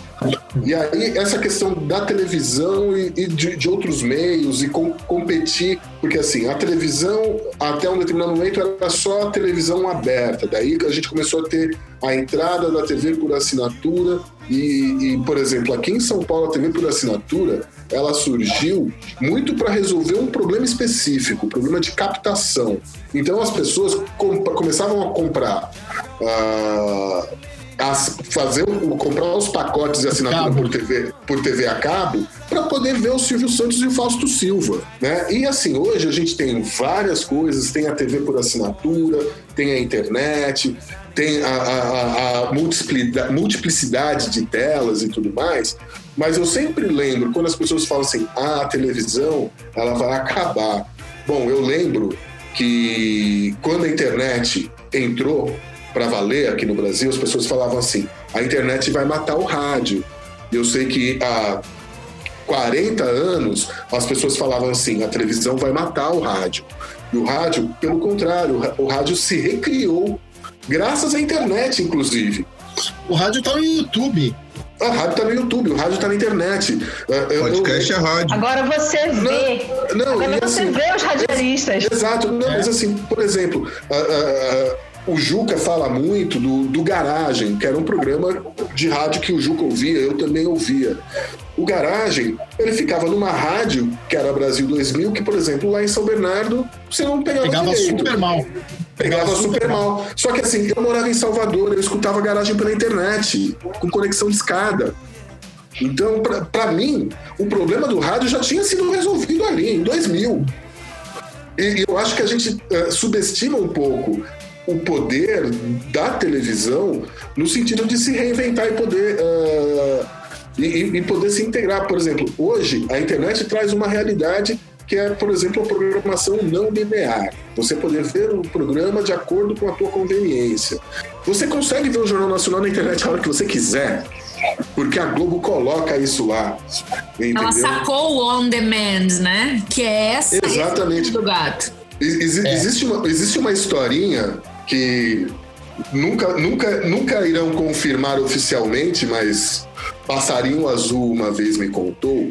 E aí, essa questão da televisão e, e de, de, outros meios e com, competir, porque assim, a televisão, até um determinado momento, era só a televisão aberta. Daí a gente começou a ter a entrada da TV por assinatura. E, e por exemplo, aqui em São Paulo, a TV por assinatura ela surgiu muito para resolver um problema específico, problema de captação. Então as pessoas começavam a comprar. As, fazer comprar os pacotes de assinatura por TV, por TV a cabo para poder ver o Silvio Santos e o Fausto Silva, né? E assim, hoje a gente tem várias coisas, tem a TV por assinatura, tem a internet, tem a, a, a multiplicidade, multiplicidade de telas e tudo mais, mas eu sempre lembro, quando as pessoas falam assim, ah, a televisão, ela vai acabar. Bom, eu lembro que quando a internet entrou para valer aqui no Brasil, as pessoas falavam assim, a internet vai matar o rádio. Eu sei que há 40 anos as pessoas falavam assim, a televisão vai matar o rádio. E o rádio, pelo contrário, o rádio se recriou, graças à internet, inclusive. O rádio está no YouTube. A rádio está no YouTube, o rádio está na internet. Eu, Podcast eu, é rádio. Agora você vê. Não, não Agora você assim, vê os radialistas. Exato. Não, é. Mas assim, por exemplo, o Juca fala muito do, do Garagem, que era um programa de rádio que o Juca ouvia, eu também ouvia. O Garagem, ele ficava numa rádio, que era Brasil 2000, que, por exemplo, lá em São Bernardo, você não pegava Pegava direito. super mal. Pegava, pegava super, super mal. mal. Só que assim, eu morava em Salvador, eu escutava Garagem pela internet, com conexão de escada. Então, para mim, o problema do rádio já tinha sido resolvido ali, em 2000. E eu acho que a gente uh, subestima um pouco o poder da televisão no sentido de se reinventar e poder uh, e, e, poder se integrar. Por exemplo, hoje a internet traz uma realidade que é, por exemplo, a programação não linear. Você poder ver o programa de acordo com a tua conveniência. Você consegue ver o Jornal Nacional na internet a hora que você quiser, porque a Globo coloca isso lá. Entendeu? Ela sacou o on demand, né? Que é essa Exatamente. do gato. Ex é. existe, uma, existe uma historinha que nunca, nunca, nunca irão confirmar oficialmente, mas Passarinho Azul uma vez me contou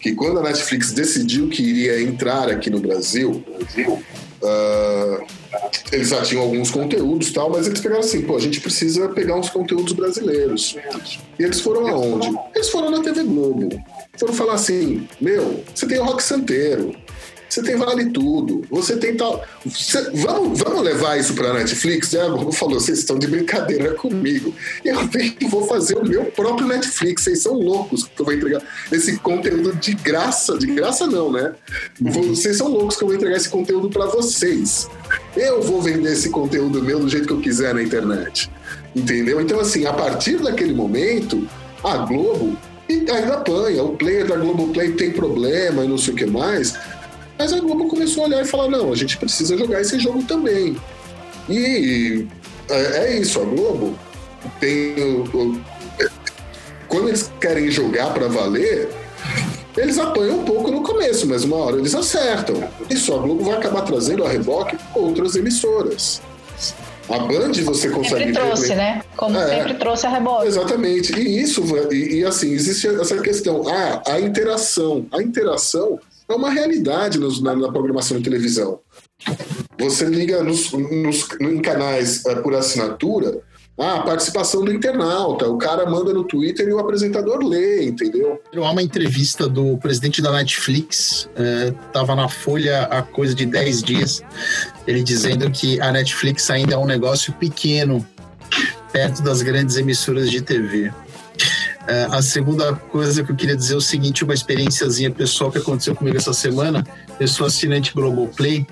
que quando a Netflix decidiu que iria entrar aqui no Brasil, uh, eles já tinham alguns conteúdos tal, mas eles pegaram assim, pô, a gente precisa pegar uns conteúdos brasileiros. E eles foram aonde? Eles foram na TV Globo. Foram falar assim, meu, você tem o Rock Santeiro, você tem Vale Tudo, você tem tal. Você, vamos, vamos levar isso para Netflix? É, a Globo falou: vocês estão de brincadeira comigo. E eu vou fazer o meu próprio Netflix. Vocês são loucos que eu vou entregar esse conteúdo de graça. De graça, não, né? Vocês são loucos que eu vou entregar esse conteúdo para vocês. Eu vou vender esse conteúdo meu do jeito que eu quiser na internet. Entendeu? Então, assim, a partir daquele momento, a Globo ainda apanha. O player da Globoplay tem problema e não sei o que mais mas a Globo começou a olhar e falar: não, a gente precisa jogar esse jogo também. E é, é isso, a Globo tem. Quando eles querem jogar para valer, eles apanham um pouco no começo, mas uma hora eles acertam. Isso, a Globo vai acabar trazendo a reboque outras emissoras. A Band você consegue sempre trouxe, né? Como é, sempre trouxe a reboque. Exatamente. E isso, e, e, assim, existe essa questão. Ah, a interação. A interação é uma realidade nos, na, na, programação de televisão. Você liga nos, nos, em canais uh, por assinatura, a participação do internauta, o cara manda no Twitter e o apresentador lê, entendeu? Há uma entrevista do presidente da Netflix, estava é, na Folha há coisa de 10 dias, ele dizendo que a Netflix ainda é um negócio pequeno perto das grandes emissoras de TV. É, a segunda coisa que eu queria dizer é o seguinte, uma experiênciazinha pessoal que aconteceu comigo essa semana. Eu sou assinante Globoplay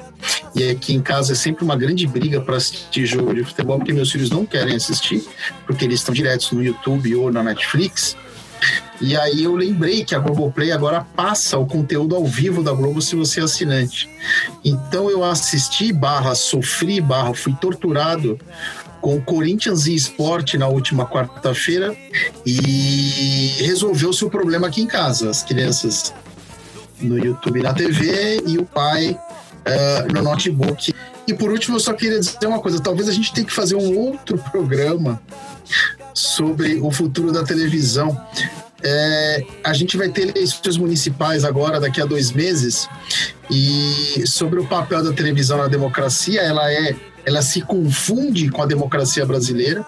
e aqui em casa é sempre uma grande briga para assistir jogo de futebol, porque meus filhos não querem assistir, porque eles estão diretos no YouTube ou na Netflix. E aí eu lembrei que a Globoplay agora passa o conteúdo ao vivo da Globo se você é assinante. Então eu assisti, barra, sofri, barra, fui torturado com Corinthians e Esporte na última quarta-feira e resolveu-se o problema aqui em casa. As crianças no YouTube e na TV e o pai uh, no notebook. E por último, eu só queria dizer uma coisa: talvez a gente tenha que fazer um outro programa sobre o futuro da televisão. É, a gente vai ter eleições municipais agora, daqui a dois meses, e sobre o papel da televisão na democracia, ela é ela se confunde com a democracia brasileira.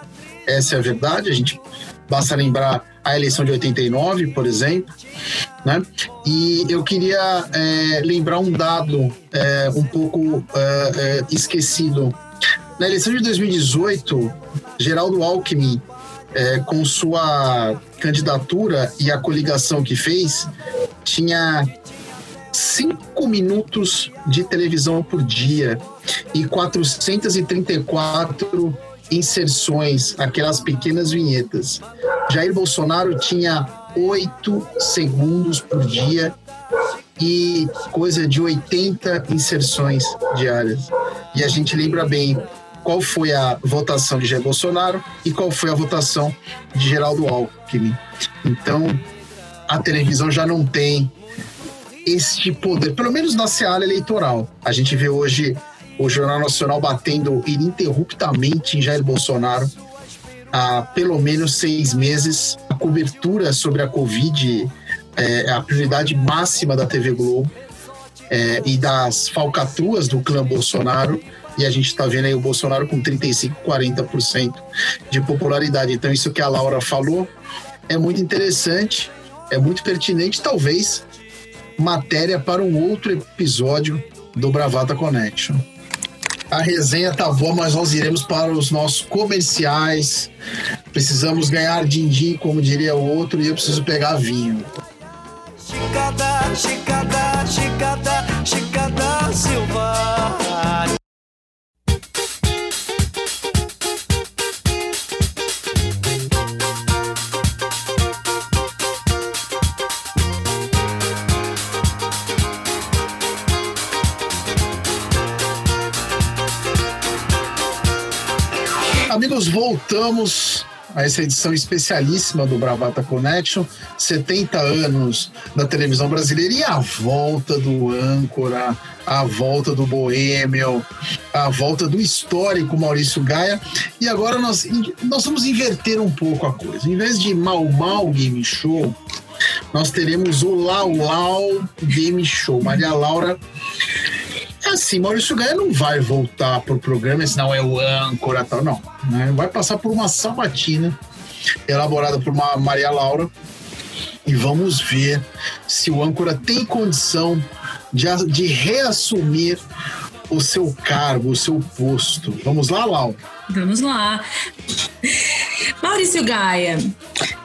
Essa é a verdade. A gente basta lembrar a eleição de 89, por exemplo, né? E eu queria é, lembrar um dado é, um pouco é, é esquecido. Na eleição de 2018, Geraldo Alckmin, é, com sua candidatura e a coligação que fez, tinha cinco minutos de televisão por dia e 434 inserções, aquelas pequenas vinhetas. Jair Bolsonaro tinha oito segundos por dia e coisa de 80 inserções diárias. E a gente lembra bem qual foi a votação de Jair Bolsonaro e qual foi a votação de Geraldo Alckmin. Então, a televisão já não tem este poder, pelo menos na seara eleitoral. A gente vê hoje o Jornal Nacional batendo ininterruptamente em Jair Bolsonaro há pelo menos seis meses. A cobertura sobre a Covid é a prioridade máxima da TV Globo é, e das falcatruas do clã Bolsonaro. E a gente está vendo aí o Bolsonaro com 35, 40% de popularidade. Então, isso que a Laura falou é muito interessante, é muito pertinente, talvez matéria para um outro episódio do Bravata Connection. A resenha tá boa, mas nós iremos para os nossos comerciais. Precisamos ganhar din-din, como diria o outro, e eu preciso pegar vinho. Chicada, chicada, chicada, chicada Silva. Amigos, voltamos a essa edição especialíssima do Bravata Connection, 70 anos da televisão brasileira e a volta do âncora, a volta do Boêmio, a volta do histórico Maurício Gaia. E agora nós, nós vamos inverter um pouco a coisa. Em vez de Mal Mal Game Show, nós teremos o Lau Lau Game Show. Maria Laura assim, Maurício Gaia não vai voltar pro programa, senão é o âncora tal, não. Né? Vai passar por uma sabatina elaborada por uma Maria Laura e vamos ver se o âncora tem condição de, de reassumir o seu cargo, o seu posto. Vamos lá, Lau? Vamos lá. Maurício Gaia,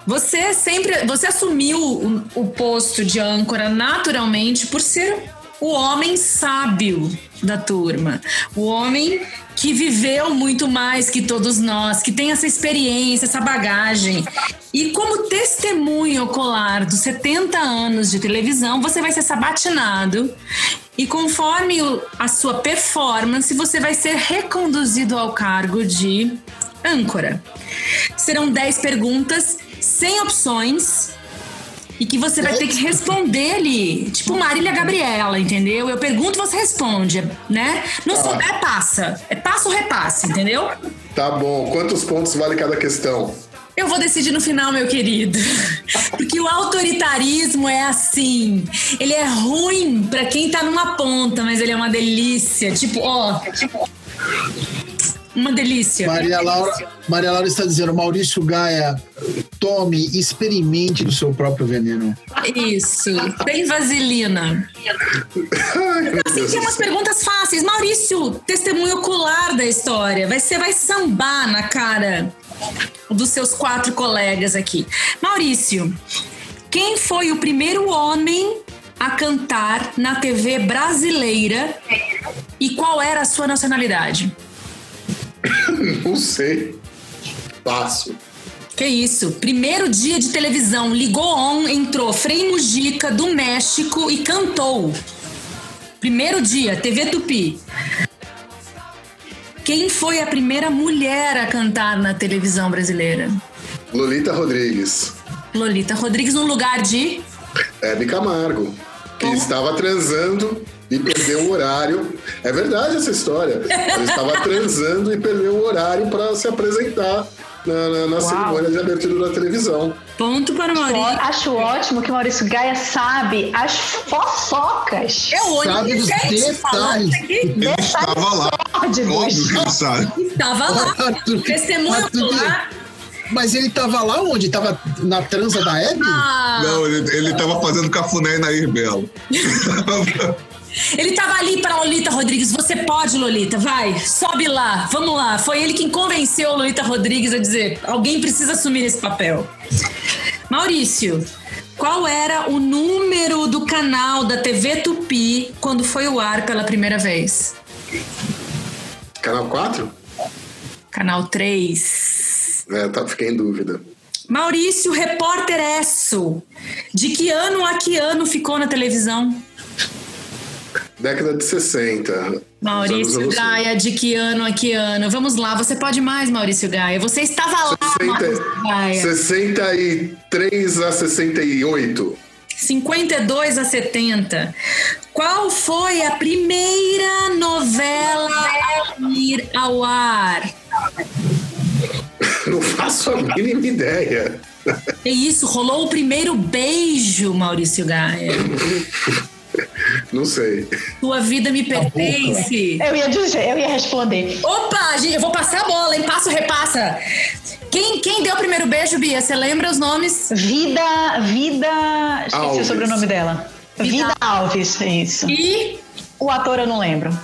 você sempre, você assumiu o, o posto de âncora naturalmente por ser o homem sábio da turma, o homem que viveu muito mais que todos nós, que tem essa experiência, essa bagagem. E como testemunho ocular dos 70 anos de televisão, você vai ser sabatinado. E conforme a sua performance, você vai ser reconduzido ao cargo de âncora. Serão 10 perguntas sem opções e que você vai ter que responder ali, tipo Marília Gabriela, entendeu? Eu pergunto, você responde, né? Não Tá. souber, passa. É passo ou repasse, entendeu? Tá bom. Quantos pontos vale cada questão? Eu vou decidir no final, meu querido. *laughs* Porque o autoritarismo é assim. Ele é ruim pra quem tá numa ponta, mas ele é uma delícia. Tipo, ó. Uma delícia. Maria Laura, Maria Laura está dizendo, Maurício Gaia, tome, experimente do seu próprio veneno. Isso. Tem vaselina. Assim, tem umas perguntas fáceis. Maurício, testemunho ocular da história. Vai, você vai sambar na cara dos seus quatro colegas aqui. Maurício, quem foi o primeiro homem a cantar na TV brasileira e qual era a sua nacionalidade? *coughs* Não sei. Passo. Que isso? Primeiro dia de televisão, ligou on, entrou Frei Mujica do México e cantou. Primeiro dia, TV Tupi. Quem foi a primeira mulher a cantar na televisão brasileira? Lolita Rodrigues. Lolita Rodrigues, no lugar de. Hebe Camargo. Que estava transando perdeu o horário. É verdade essa história. Ela estava transando e perdeu o horário para se apresentar na, na- na cerimônia de abertura da televisão. Ponto para Maurício. Acho ótimo que o Maurício Gaia sabe as fofocas. Eu Sabe dos detalhes. Ele estava lá. Óbvio que ele *laughs* sabe. Estava lá. Tudo- ocular. Mas ele tava lá onde? Tava na transa da Hebe? Ah, Não, ele, ele tava fazendo cafuné na Irbelo. *laughs* Ele tava ali para Lolita Rodrigues. Você pode, Lolita, vai, sobe lá, vamos lá. Foi ele quem convenceu Lolita Rodrigues a dizer: alguém precisa assumir esse papel. Maurício, qual era o número do canal da TV Tupi quando foi ao ar pela primeira vez? Canal 4? Canal 3. É, tá, fiquei em dúvida. Maurício Repórter Esso. De que ano a que ano ficou na televisão? Década de 60. Maurício Gaia, de que ano a que ano? Vamos lá, você pode mais, Maurício Gaia. Você estava lá, 60, Maurício Gaia. 63 a 68. 52 a 70. Qual foi a primeira novela a ir ao ar? Não faço a mínima ideia. É isso, rolou o primeiro beijo, Maurício Gaia. *laughs* *laughs* Não sei. Tua vida me pertence. Eu ia dizer, eu ia responder. Opa, gente, eu vou passar a bola, hein? Passa ou repassa. Quem, quem deu o primeiro beijo, Bia? Você lembra os nomes? Vida, Vida. Esqueci Alves. o sobrenome dela. Vida Alves, é isso. E O ator eu não lembro.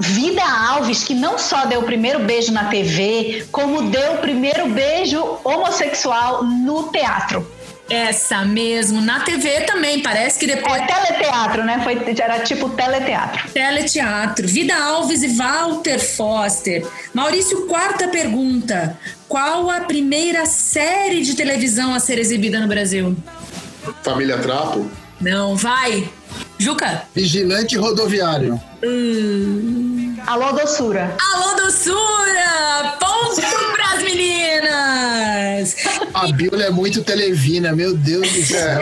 Vida Alves, que não só deu o primeiro beijo na TV, como deu o primeiro beijo homossexual no teatro. Essa mesmo, na TV também, parece que depois. É teleteatro, né? Foi, era tipo teleteatro. Teleteatro. Vida Alves e Walter Foster. Maurício, quarta pergunta. Qual a primeira série de televisão a ser exibida no Brasil? Família Trapo? Não, vai. Juca? Vigilante rodoviário. Alô, doçura. Alô, doçura! Ponto pras meninas! *laughs* A Bíblia é muito televina, meu Deus do céu.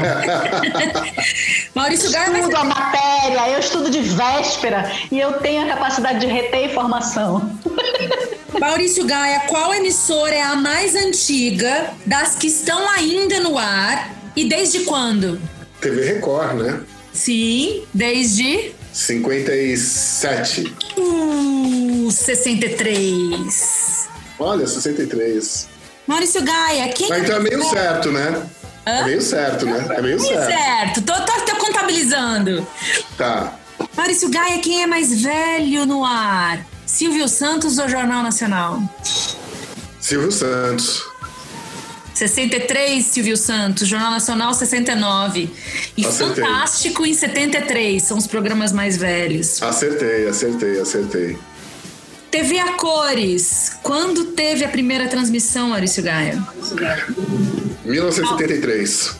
*laughs* Maurício Gaia vai Estudo a matéria, eu estudo de véspera e eu tenho a capacidade de reter informação. *laughs* Maurício Gaia, qual emissora é a mais antiga das que estão ainda no ar e desde quando? TV Record, né? Sim, desde 57. uh, 63. Olha, 63. Maurício Gaia, quem Mas então é meio certo, né? É meio certo, né? É meio Meio certo. certo, tô, tô, tô contabilizando. Tá. Maurício Gaia, quem é mais velho no ar? Silvio Santos ou Jornal Nacional? Silvio Santos. 63, Silvio Santos. Jornal Nacional, 69. E Acertei. Fantástico em 73. São os programas mais velhos. Acertei, acertei, acertei. TV a cores. Quando teve a primeira transmissão, Maurício Gaia? 1973.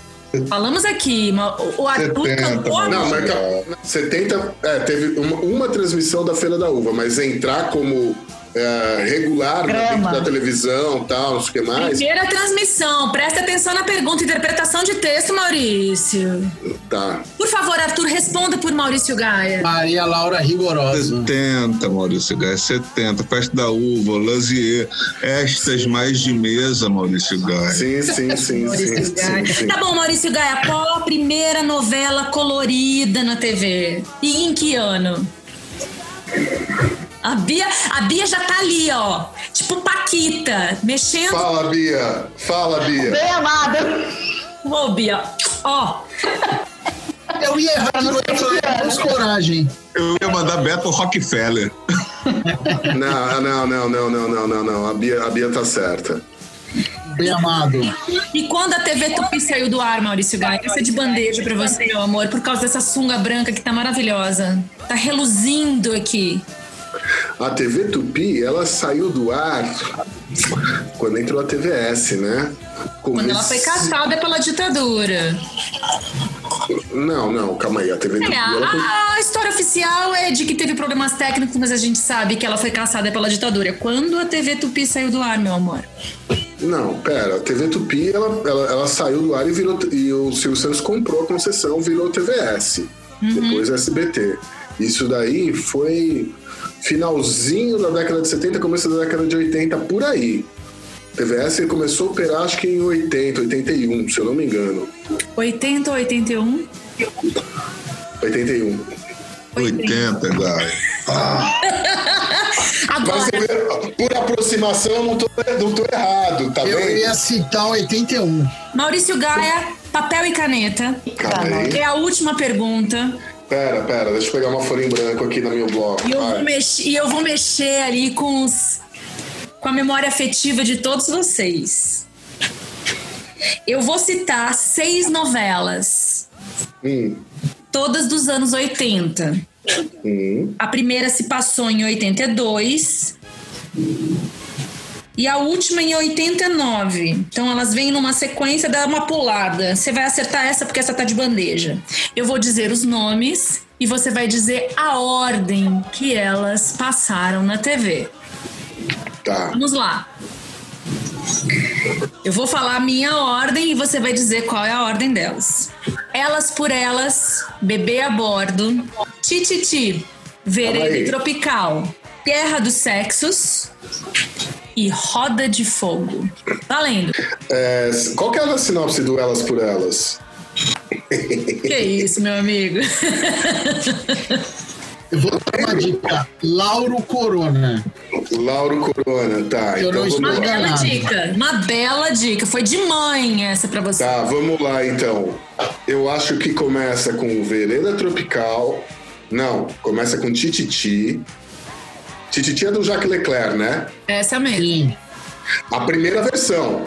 Falamos aqui. O Arthur 70, cantou. Não, mas ca- 70. É, teve uma, uma transmissão da Feira da Uva, mas entrar como é, regular né, da televisão tal, não sei o que mais. Primeira transmissão. Presta atenção na pergunta. Interpretação de texto, Maurício. Tá. Por favor, Arthur, responda por Maurício Gaia. Maria Laura Rigorosa. 70, Maurício Gaia, 70. Festa da Uva, Lazier, estas mais de mesa, Maurício Gaia. Sim, sim, sim, Maurício sim, Gaia. sim, sim. Tá bom, Maurício Gaia, qual a primeira novela colorida na TV? E em que ano? A Bia, a Bia já tá ali, ó. Tipo Paquita, mexendo. Fala, Bia. Fala, Bia. Bem amado. Ô, Bia, ó. Eu ia errar, eu ia falar com coragem. Eu ia mandar Beto Rockefeller. Não, não, não, não, não, não, não, não. A Bia, a Bia tá certa. Bem amado. E quando a TV Tupi saiu do ar, Maurício Gaia? Essa é de bandeja pra você, meu amor, por causa dessa sunga branca que tá maravilhosa. Tá reluzindo aqui. A TV Tupi, ela saiu do ar quando entrou a TVS, né? Quando ela foi Comece- caçada pela ditadura. Não, não, calma aí. A TV Tupi, É, ela foi... a, história oficial é de que teve problemas técnicos, mas a gente sabe que ela foi caçada pela ditadura. Quando a TV Tupi saiu do ar, meu amor? Não, pera, a TV Tupi, ela, ela, ela saiu do ar e virou. E o Silvio Santos comprou a concessão, virou TVS. Depois SBT. Isso daí foi finalzinho da década de 70, começo da década de 80, por aí. TVS começou a operar acho que em 80, 81, se eu não me engano. 80 ou 81? 81. 80, Gaia. Mas Agora, vê, por aproximação eu não tô, não tô errado, tá Eu vendo? ia citar 81. Maurício Gaia, papel e caneta. Aí. É a última pergunta. Pera, pera, deixa eu pegar uma folha em branco aqui no meu bloco. E eu, vou mexer, e eu vou mexer ali com os, com a memória afetiva de todos vocês. Eu vou citar seis novelas, Hum, todas dos anos 80. hum. A primeira se passou em 82. E a última em 89. Então elas vêm numa sequência, dá uma pulada. Você vai acertar essa porque essa tá de bandeja. Eu vou dizer os nomes e você vai dizer a ordem que elas passaram na TV. Tá. Vamos lá. Eu vou falar a minha ordem e você vai dizer qual é a ordem delas. Elas por elas, bebê a bordo, tititi, Calma aí. tropical, guerra dos sexos e roda de fogo. Valendo. É, qual que é a sinopse do Elas por Elas? Que isso, meu amigo? Eu vou dar uma dica. Lauro Corona. Lauro Corona, tá. Eu então não vamos Uma lá. bela dica. Uma bela dica. Foi de mãe essa pra você. Tá, vamos lá então. Eu acho que começa com Vereda Tropical. Não, começa com Tititi. Tititi é do Jacques Leclerc, né? Essa mesmo. Sim. A primeira versão.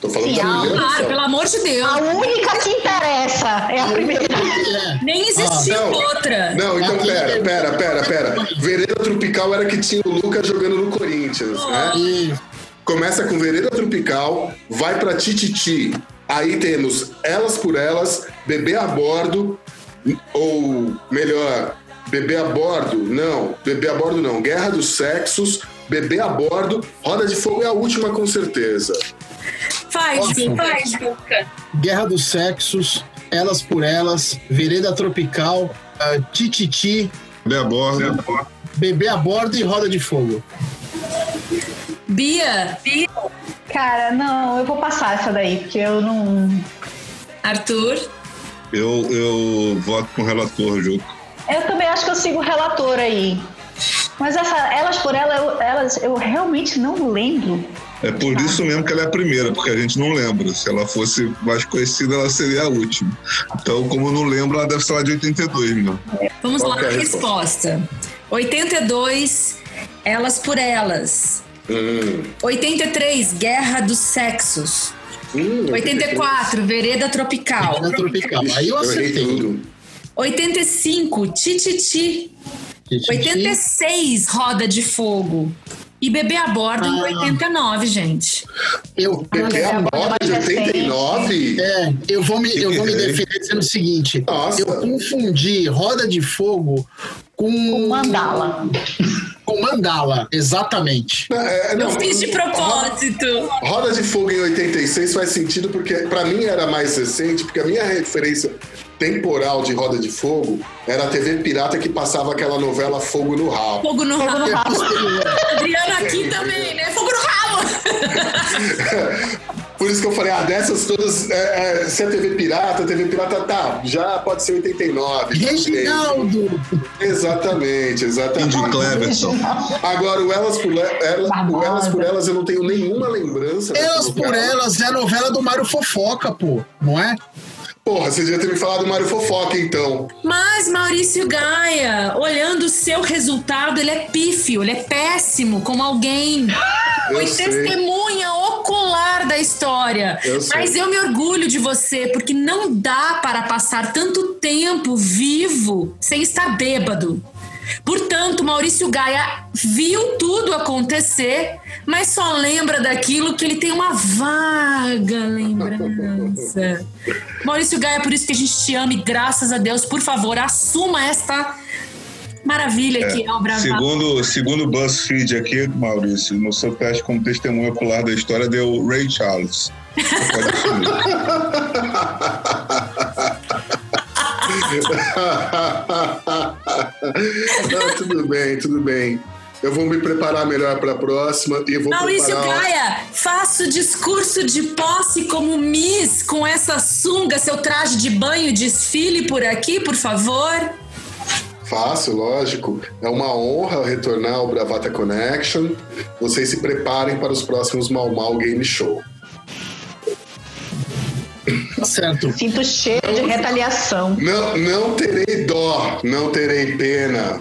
Tô falando Sim, da a- primeira Claro, versão. pelo amor de Deus. A única que interessa é a primeira. *laughs* Nem existiu Ah, não. outra. Não, então pera, pera, pera, pera. Vereda Tropical era que tinha o Lucas jogando no Corinthians, né? E Começa com Vereda Tropical, vai pra Tititi. Aí temos Elas por Elas, Bebê a Bordo, ou melhor, Bebê a Bordo, não, Bebê a Bordo não, Guerra dos Sexos, Bebê a Bordo, Roda de Fogo é a última com certeza. Faz, Ótimo. faz, Juca. Guerra dos Sexos, Elas por Elas, Vereda Tropical, ah, Tititi, Bebê a bordo. Bebê a Bordo e Roda de Fogo. Bia, Cara, não, eu vou passar essa daí, porque eu não. Arthur. Eu, eu voto com o relator, Juca. Eu também acho que eu sigo o relator aí. Mas essa, elas por ela, eu, elas, eu realmente não lembro. É por isso mesmo que ela é a primeira, porque a gente não lembra. Se ela fosse mais conhecida, ela seria a última. Então, como eu não lembro, ela deve ser lá de 82 mesmo. Vamos Qual lá, é a a resposta. 82, Elas por Elas. Hum, 83, Guerra dos Sexos. hum, 84, Vereda Tropical. Vereda Tropical. Aí eu acertei. Tudo. 85, Tititi. Tititi. 86, Roda de Fogo. E Bebê a Bordo em Ah. 89, gente. Eu, Bebê a Bordo de 89? É, eu vou me, eu vou me *laughs* é? defender dizendo o seguinte: Nossa. eu confundi Roda de Fogo com. Com mandala. Com mandala, exatamente. É, Eu não, fiz de propósito. Roda de Fogo em 86 faz sentido porque pra mim era mais recente, porque a minha referência temporal de Roda de Fogo era a TV Pirata que passava aquela novela Fogo no Rabo. Fogo no rabo. *laughs* Adriana aqui também, né? Fogo no rabo. *laughs* Por isso que eu falei, ah, dessas todas, é, é, se é TV Pirata, TV Pirata tá, já pode ser 89. Reginaldo! Exatamente, Indy exatamente. Cleverson. Agora, o Elas por, Ela- o Elas por Elas eu não tenho nenhuma lembrança. Elas por. Elas é a novela do Mário Fofoca, pô, não é? Porra, você devia ter me falado do Mário Fofoca, então. Mas Maurício Gaia, olhando o seu resultado, ele é pífio, ele é péssimo como alguém. Eu Foi sei. testemunha ocular da história. Eu sei. Mas eu me orgulho de você, porque não dá para passar tanto tempo vivo sem estar bêbado. Portanto, Maurício Gaia viu tudo acontecer, mas só lembra daquilo que ele tem uma vaga lembrança. *laughs* Maurício Gaia, por isso que a gente te ama e graças a Deus, por favor, assuma esta maravilha que é o Bravado. Segundo, segundo o BuzzFeed aqui, Maurício, no seu teste como testemunha ocular da história deu Ray Charles. *laughs* Tudo bem, tudo bem. Eu vou me preparar melhor para a próxima e vou Maurício preparar... Gaia, faça o discurso de posse como Miss com essa sunga, seu traje de banho, desfile por aqui, por favor. Faço, lógico. É uma honra retornar ao Bravata Connection. Vocês se preparem para os próximos Mal Mal Game Show. Certo. Sinto cheiro de retaliação. Não, não terei dó, não terei pena.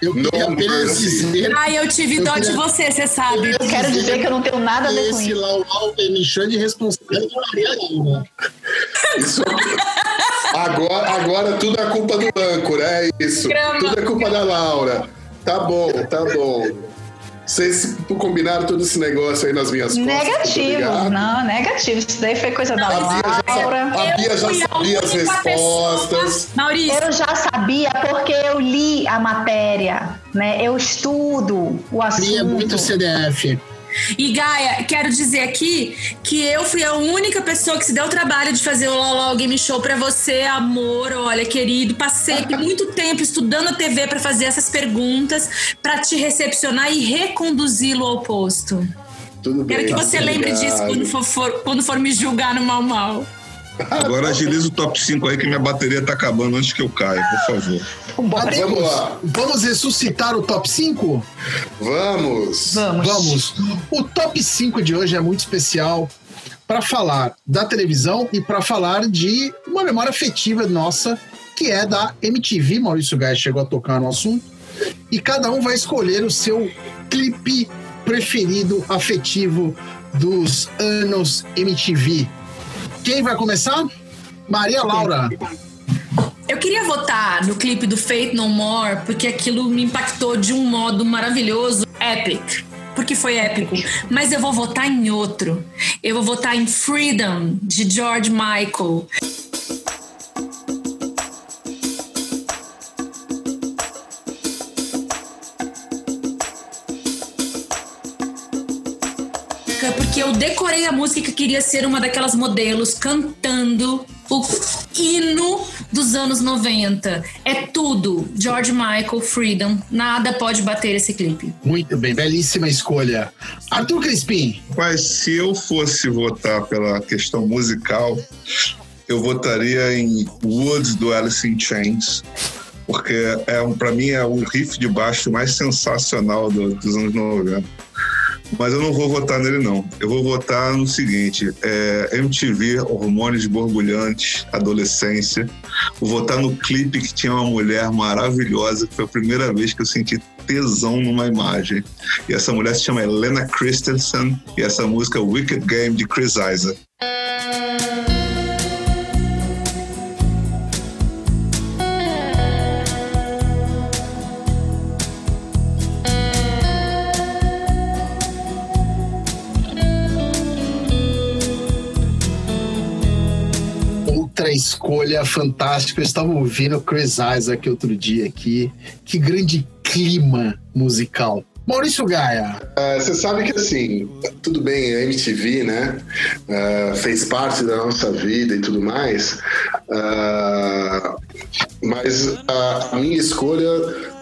Eu queria No apenas mercy. dizer Ai, eu tive Eu dó de queria- você, você sabe. Eu quero dizer que eu não tenho nada a ver com esse isso. Lau Lau me chama de responsabilidade de Maria Lima. Isso... Agora, agora tudo é culpa do âncora, é isso. Grama. Tudo é culpa da Laura. Tá bom, tá bom. Vocês combinaram todo esse negócio aí nas minhas costas. Negativo, obrigado. não, negativo. Isso daí foi coisa da A Bia já, Laura. a Bia já sabia as respostas. Maurício, Eu já sabia porque eu li a matéria, né? Eu estudo o assunto. Cria muito CDF. E Gaia, quero dizer aqui que eu fui a única pessoa que se deu o trabalho de fazer o LOL Game Show pra você, amor, olha, querido. Passei *laughs* muito tempo estudando a TV pra fazer essas perguntas, pra te recepcionar e reconduzi-lo ao posto. Tudo bem. Quero que você lembre obrigado. disso quando for, for- quando for me julgar no mal mal. Agora agiliza o top 5 aí que minha bateria tá acabando antes que eu caia, por favor. Vamos lá. Vamos ressuscitar o top 5? Vamos. Vamos. Vamos. O top 5 de hoje é muito especial para falar da televisão e para falar de uma memória afetiva nossa, que é da MTV. Maurício Gaia chegou a tocar no assunto. E cada um vai escolher o seu clipe preferido afetivo dos anos MTV. Quem vai começar? Maria Laura. Eu queria votar no clipe do Fate No More porque aquilo me impactou de um modo maravilhoso, epic. Porque foi épico. Mas eu vou votar em outro. Eu vou votar em Freedom, de George Michael. Porque eu decorei a música que queria ser uma daquelas modelos cantando o hino dos anos 90. É tudo. George Michael, Freedom. Nada pode bater esse clipe. Muito bem, belíssima escolha. Arthur Crispim. Mas se eu fosse votar pela questão musical, eu votaria em Woods do Alice in Chains. Porque é um, para mim é o riff de baixo mais sensacional do- dos anos 90. Mas eu não vou votar nele, não. Eu vou votar no seguinte: é, MTV, Hormônios Borbulhantes, Adolescência. Vou votar no clipe que tinha uma mulher maravilhosa, que foi a primeira vez que eu senti tesão numa imagem. E essa mulher se chama Helena Christensen, e essa música é Wicked Game de Chris Isaac. Outra escolha fantástica. Eu estava ouvindo Chris Isaac outro dia aqui. Que grande clima musical. Maurício Gaia. É, Você sabe que assim, tudo bem, a MTV, né? é, fez parte da nossa vida e tudo mais. é, mas a, minha escolha,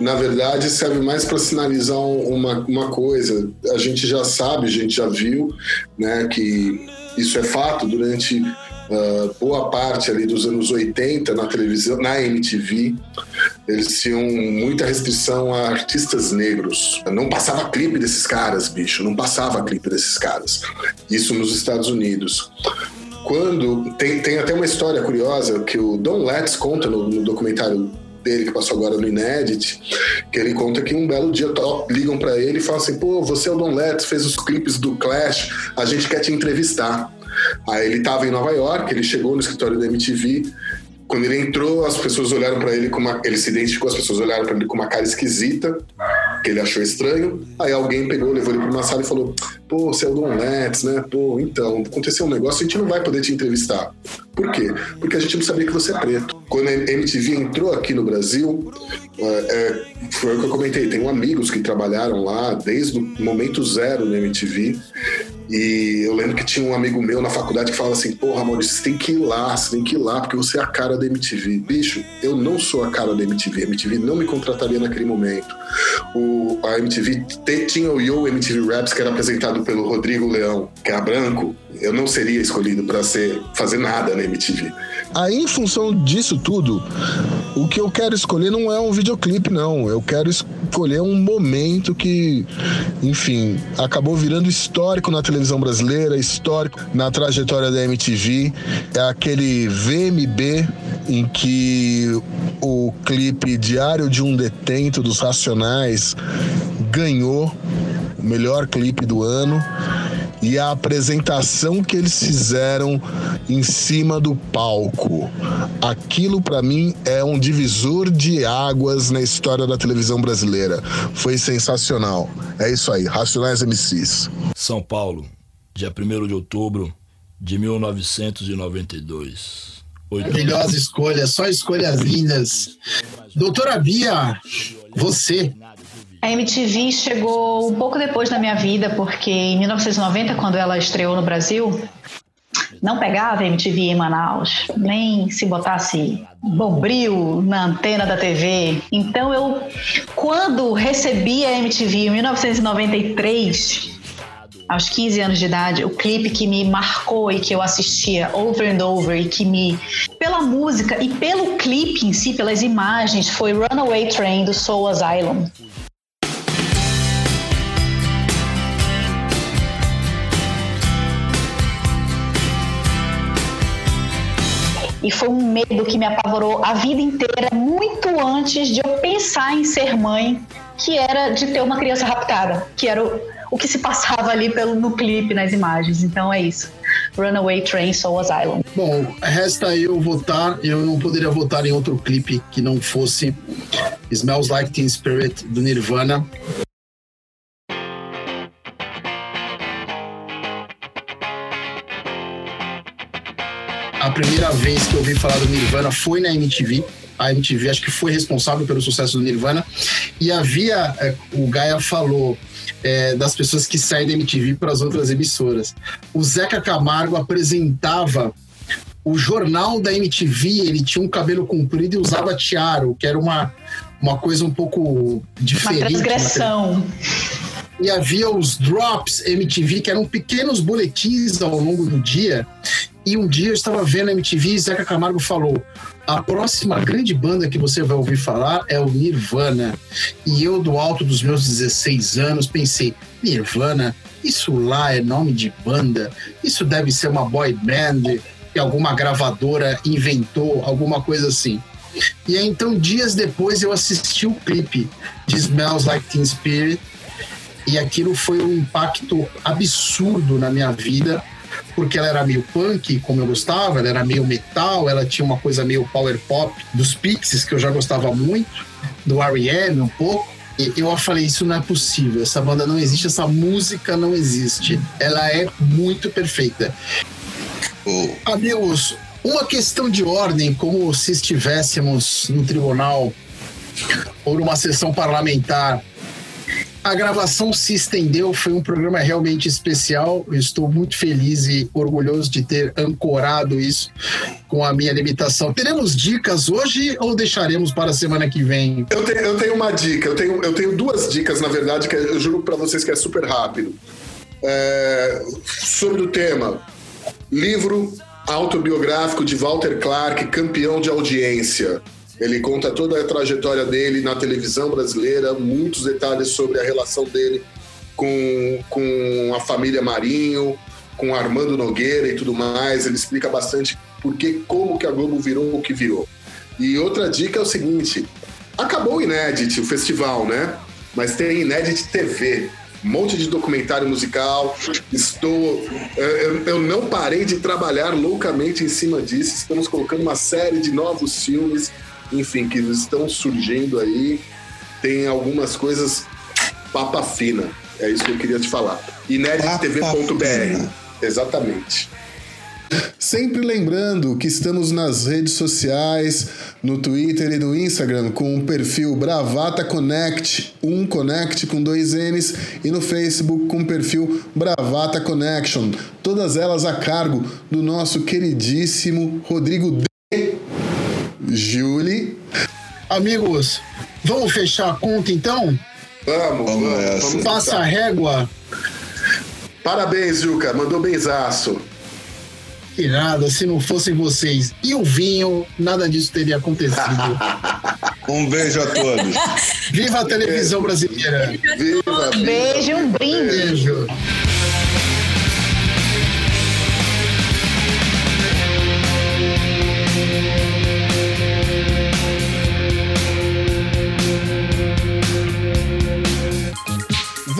na verdade, serve mais para sinalizar um- uma, uma coisa. A gente já sabe, a gente já viu, né, que isso é fato durante ah, boa parte ali dos anos 80 na televisão, na MTV. Eles tinham muita restrição a artistas negros. Não passava clipe desses caras, bicho. Não passava clipe desses caras. Isso nos Estados Unidos. Quando. Tem, tem até uma história curiosa que o Don Letts conta no, no documentário dele que passou agora no Inédit, que ele conta que um belo dia ligam pra ele e falam assim: pô, você é o Don Letts, fez os clipes do Clash, a gente quer te entrevistar. Aí ele tava em Nova York, ele chegou no escritório da MTV. Quando ele entrou, as pessoas olharam pra ele com uma. Ele se identificou, as pessoas olharam pra ele com uma cara esquisita, que ele achou estranho. Aí alguém pegou, levou ele pra uma sala e falou: Pô, você é o Don Letts, né? Pô, então, aconteceu um negócio, a gente não vai poder te entrevistar. Por quê? Porque a gente não sabia que você é preto. Quando a MTV entrou aqui no Brasil, é, é, foi o que eu comentei, tenho amigos que trabalharam lá desde o momento zero na MTV. E eu lembro que tinha um amigo meu na faculdade que falava assim: Porra, Maurício, você tem que ir lá, você tem que ir lá, porque você é a cara da MTV. Bicho, eu não sou a cara da MTV. A MTV não me contrataria naquele momento. O, a MTV tinha o Yo MTV Raps, que era apresentado pelo Rodrigo Leão, que era branco. Eu não seria escolhido para ser fazer nada na MTV. Aí, em função disso tudo, o que eu quero escolher não é um videoclipe, não. Eu quero escolher um momento que, enfim, acabou virando histórico na televisão brasileira, histórico na trajetória da MTV. É aquele VMB em que o clipe Diário de um Detento dos Racionais ganhou o melhor clipe do ano. E a apresentação que eles fizeram em cima do palco. Aquilo para mim é um divisor de águas na história da televisão brasileira. Foi sensacional. É isso aí, Racionais MCs. São Paulo, dia 1 de outubro de 1992. Maravilhosa escolha, só escolhas lindas. Doutora Bia, você. A MTV chegou um pouco depois da minha vida, porque em 1990, quando ela estreou no Brasil, não pegava MTV em Manaus, nem se botasse bombril na antena da TV. Então eu, quando recebi a MTV em 1993, aos 15 anos de idade, o clipe que me marcou e que eu assistia over and over e que me, pela música e pelo clipe em si, pelas imagens, foi Runaway Train do Soul Asylum. E foi um medo que me apavorou a vida inteira, muito antes de eu pensar em ser mãe, que era de ter uma criança raptada, que era o, o que se passava ali pelo, no clipe, nas imagens. Então é isso. Runaway Train Soul Asylum. Bom, resta eu votar. Eu não poderia votar em outro clipe que não fosse Smells Like Teen Spirit do Nirvana. Primeira vez que eu ouvi falar do Nirvana foi na MTV. A MTV acho que foi responsável pelo sucesso do Nirvana. E havia, é, o Gaia falou, é, das pessoas que saem da MTV para as outras emissoras. O Zeca Camargo apresentava o jornal da MTV, ele tinha um cabelo comprido e usava tiaro, que era uma, uma coisa um pouco diferente. Uma transgressão. E havia os Drops MTV, que eram pequenos boletins ao longo do dia. E um dia eu estava vendo a MTV e Zeca Camargo falou: a próxima grande banda que você vai ouvir falar é o Nirvana. E eu, do alto dos meus 16 anos, pensei: Nirvana, isso lá é nome de banda, isso deve ser uma boy band que alguma gravadora inventou, alguma coisa assim. E aí, então, dias depois, eu assisti o clipe de Smells Like Teen Spirit e aquilo foi um impacto absurdo na minha vida, porque ela era meio punk, como eu gostava, ela era meio metal, ela tinha uma coisa meio power pop dos Pixies, que eu já gostava muito, do R.E.M. um pouco. E eu falei, isso não é possível, essa banda não existe, essa música não existe. Ela é muito perfeita. Amigos, uma questão de ordem, como se estivéssemos no tribunal ou numa sessão parlamentar a gravação se estendeu, foi um programa realmente especial. Eu estou muito feliz e orgulhoso de ter ancorado isso com a minha limitação. Teremos dicas hoje ou deixaremos para a semana que vem? Eu tenho, eu tenho uma dica, eu tenho, eu tenho duas dicas, na verdade, que eu juro para vocês que é super rápido. É, sobre o tema, livro autobiográfico de Walter Clark, campeão de audiência. Ele conta toda a trajetória dele na televisão brasileira, muitos detalhes sobre a relação dele com, com a família Marinho, com Armando Nogueira e tudo mais. Ele explica bastante por que, como que a Globo virou o que virou. E outra dica é o seguinte: acabou o Inédit, o festival, né? Mas tem Inédit TV. Um monte de documentário musical. Estou. Eu, eu não parei de trabalhar loucamente em cima disso. Estamos colocando uma série de novos filmes enfim, que estão surgindo aí. Tem algumas coisas papa fina. É isso que eu queria te falar. Inédittv.br. Exatamente. Sempre lembrando que estamos nas redes sociais, no Twitter e no Instagram, com o perfil Bravata Connect, um Connect com dois N's, e no Facebook com o perfil Bravata Connection. Todas elas a cargo do nosso queridíssimo Rodrigo D. Julie. Amigos, vamos fechar a conta então? Vamos, vamos. vamos, vamos Passa a régua. Parabéns, Juca. Mandou benzaço. Que nada, se não fossem vocês e o vinho, nada disso teria acontecido. *laughs* um beijo a todos. Viva a televisão brasileira. Viva, um beijo e um brinde. Beijo.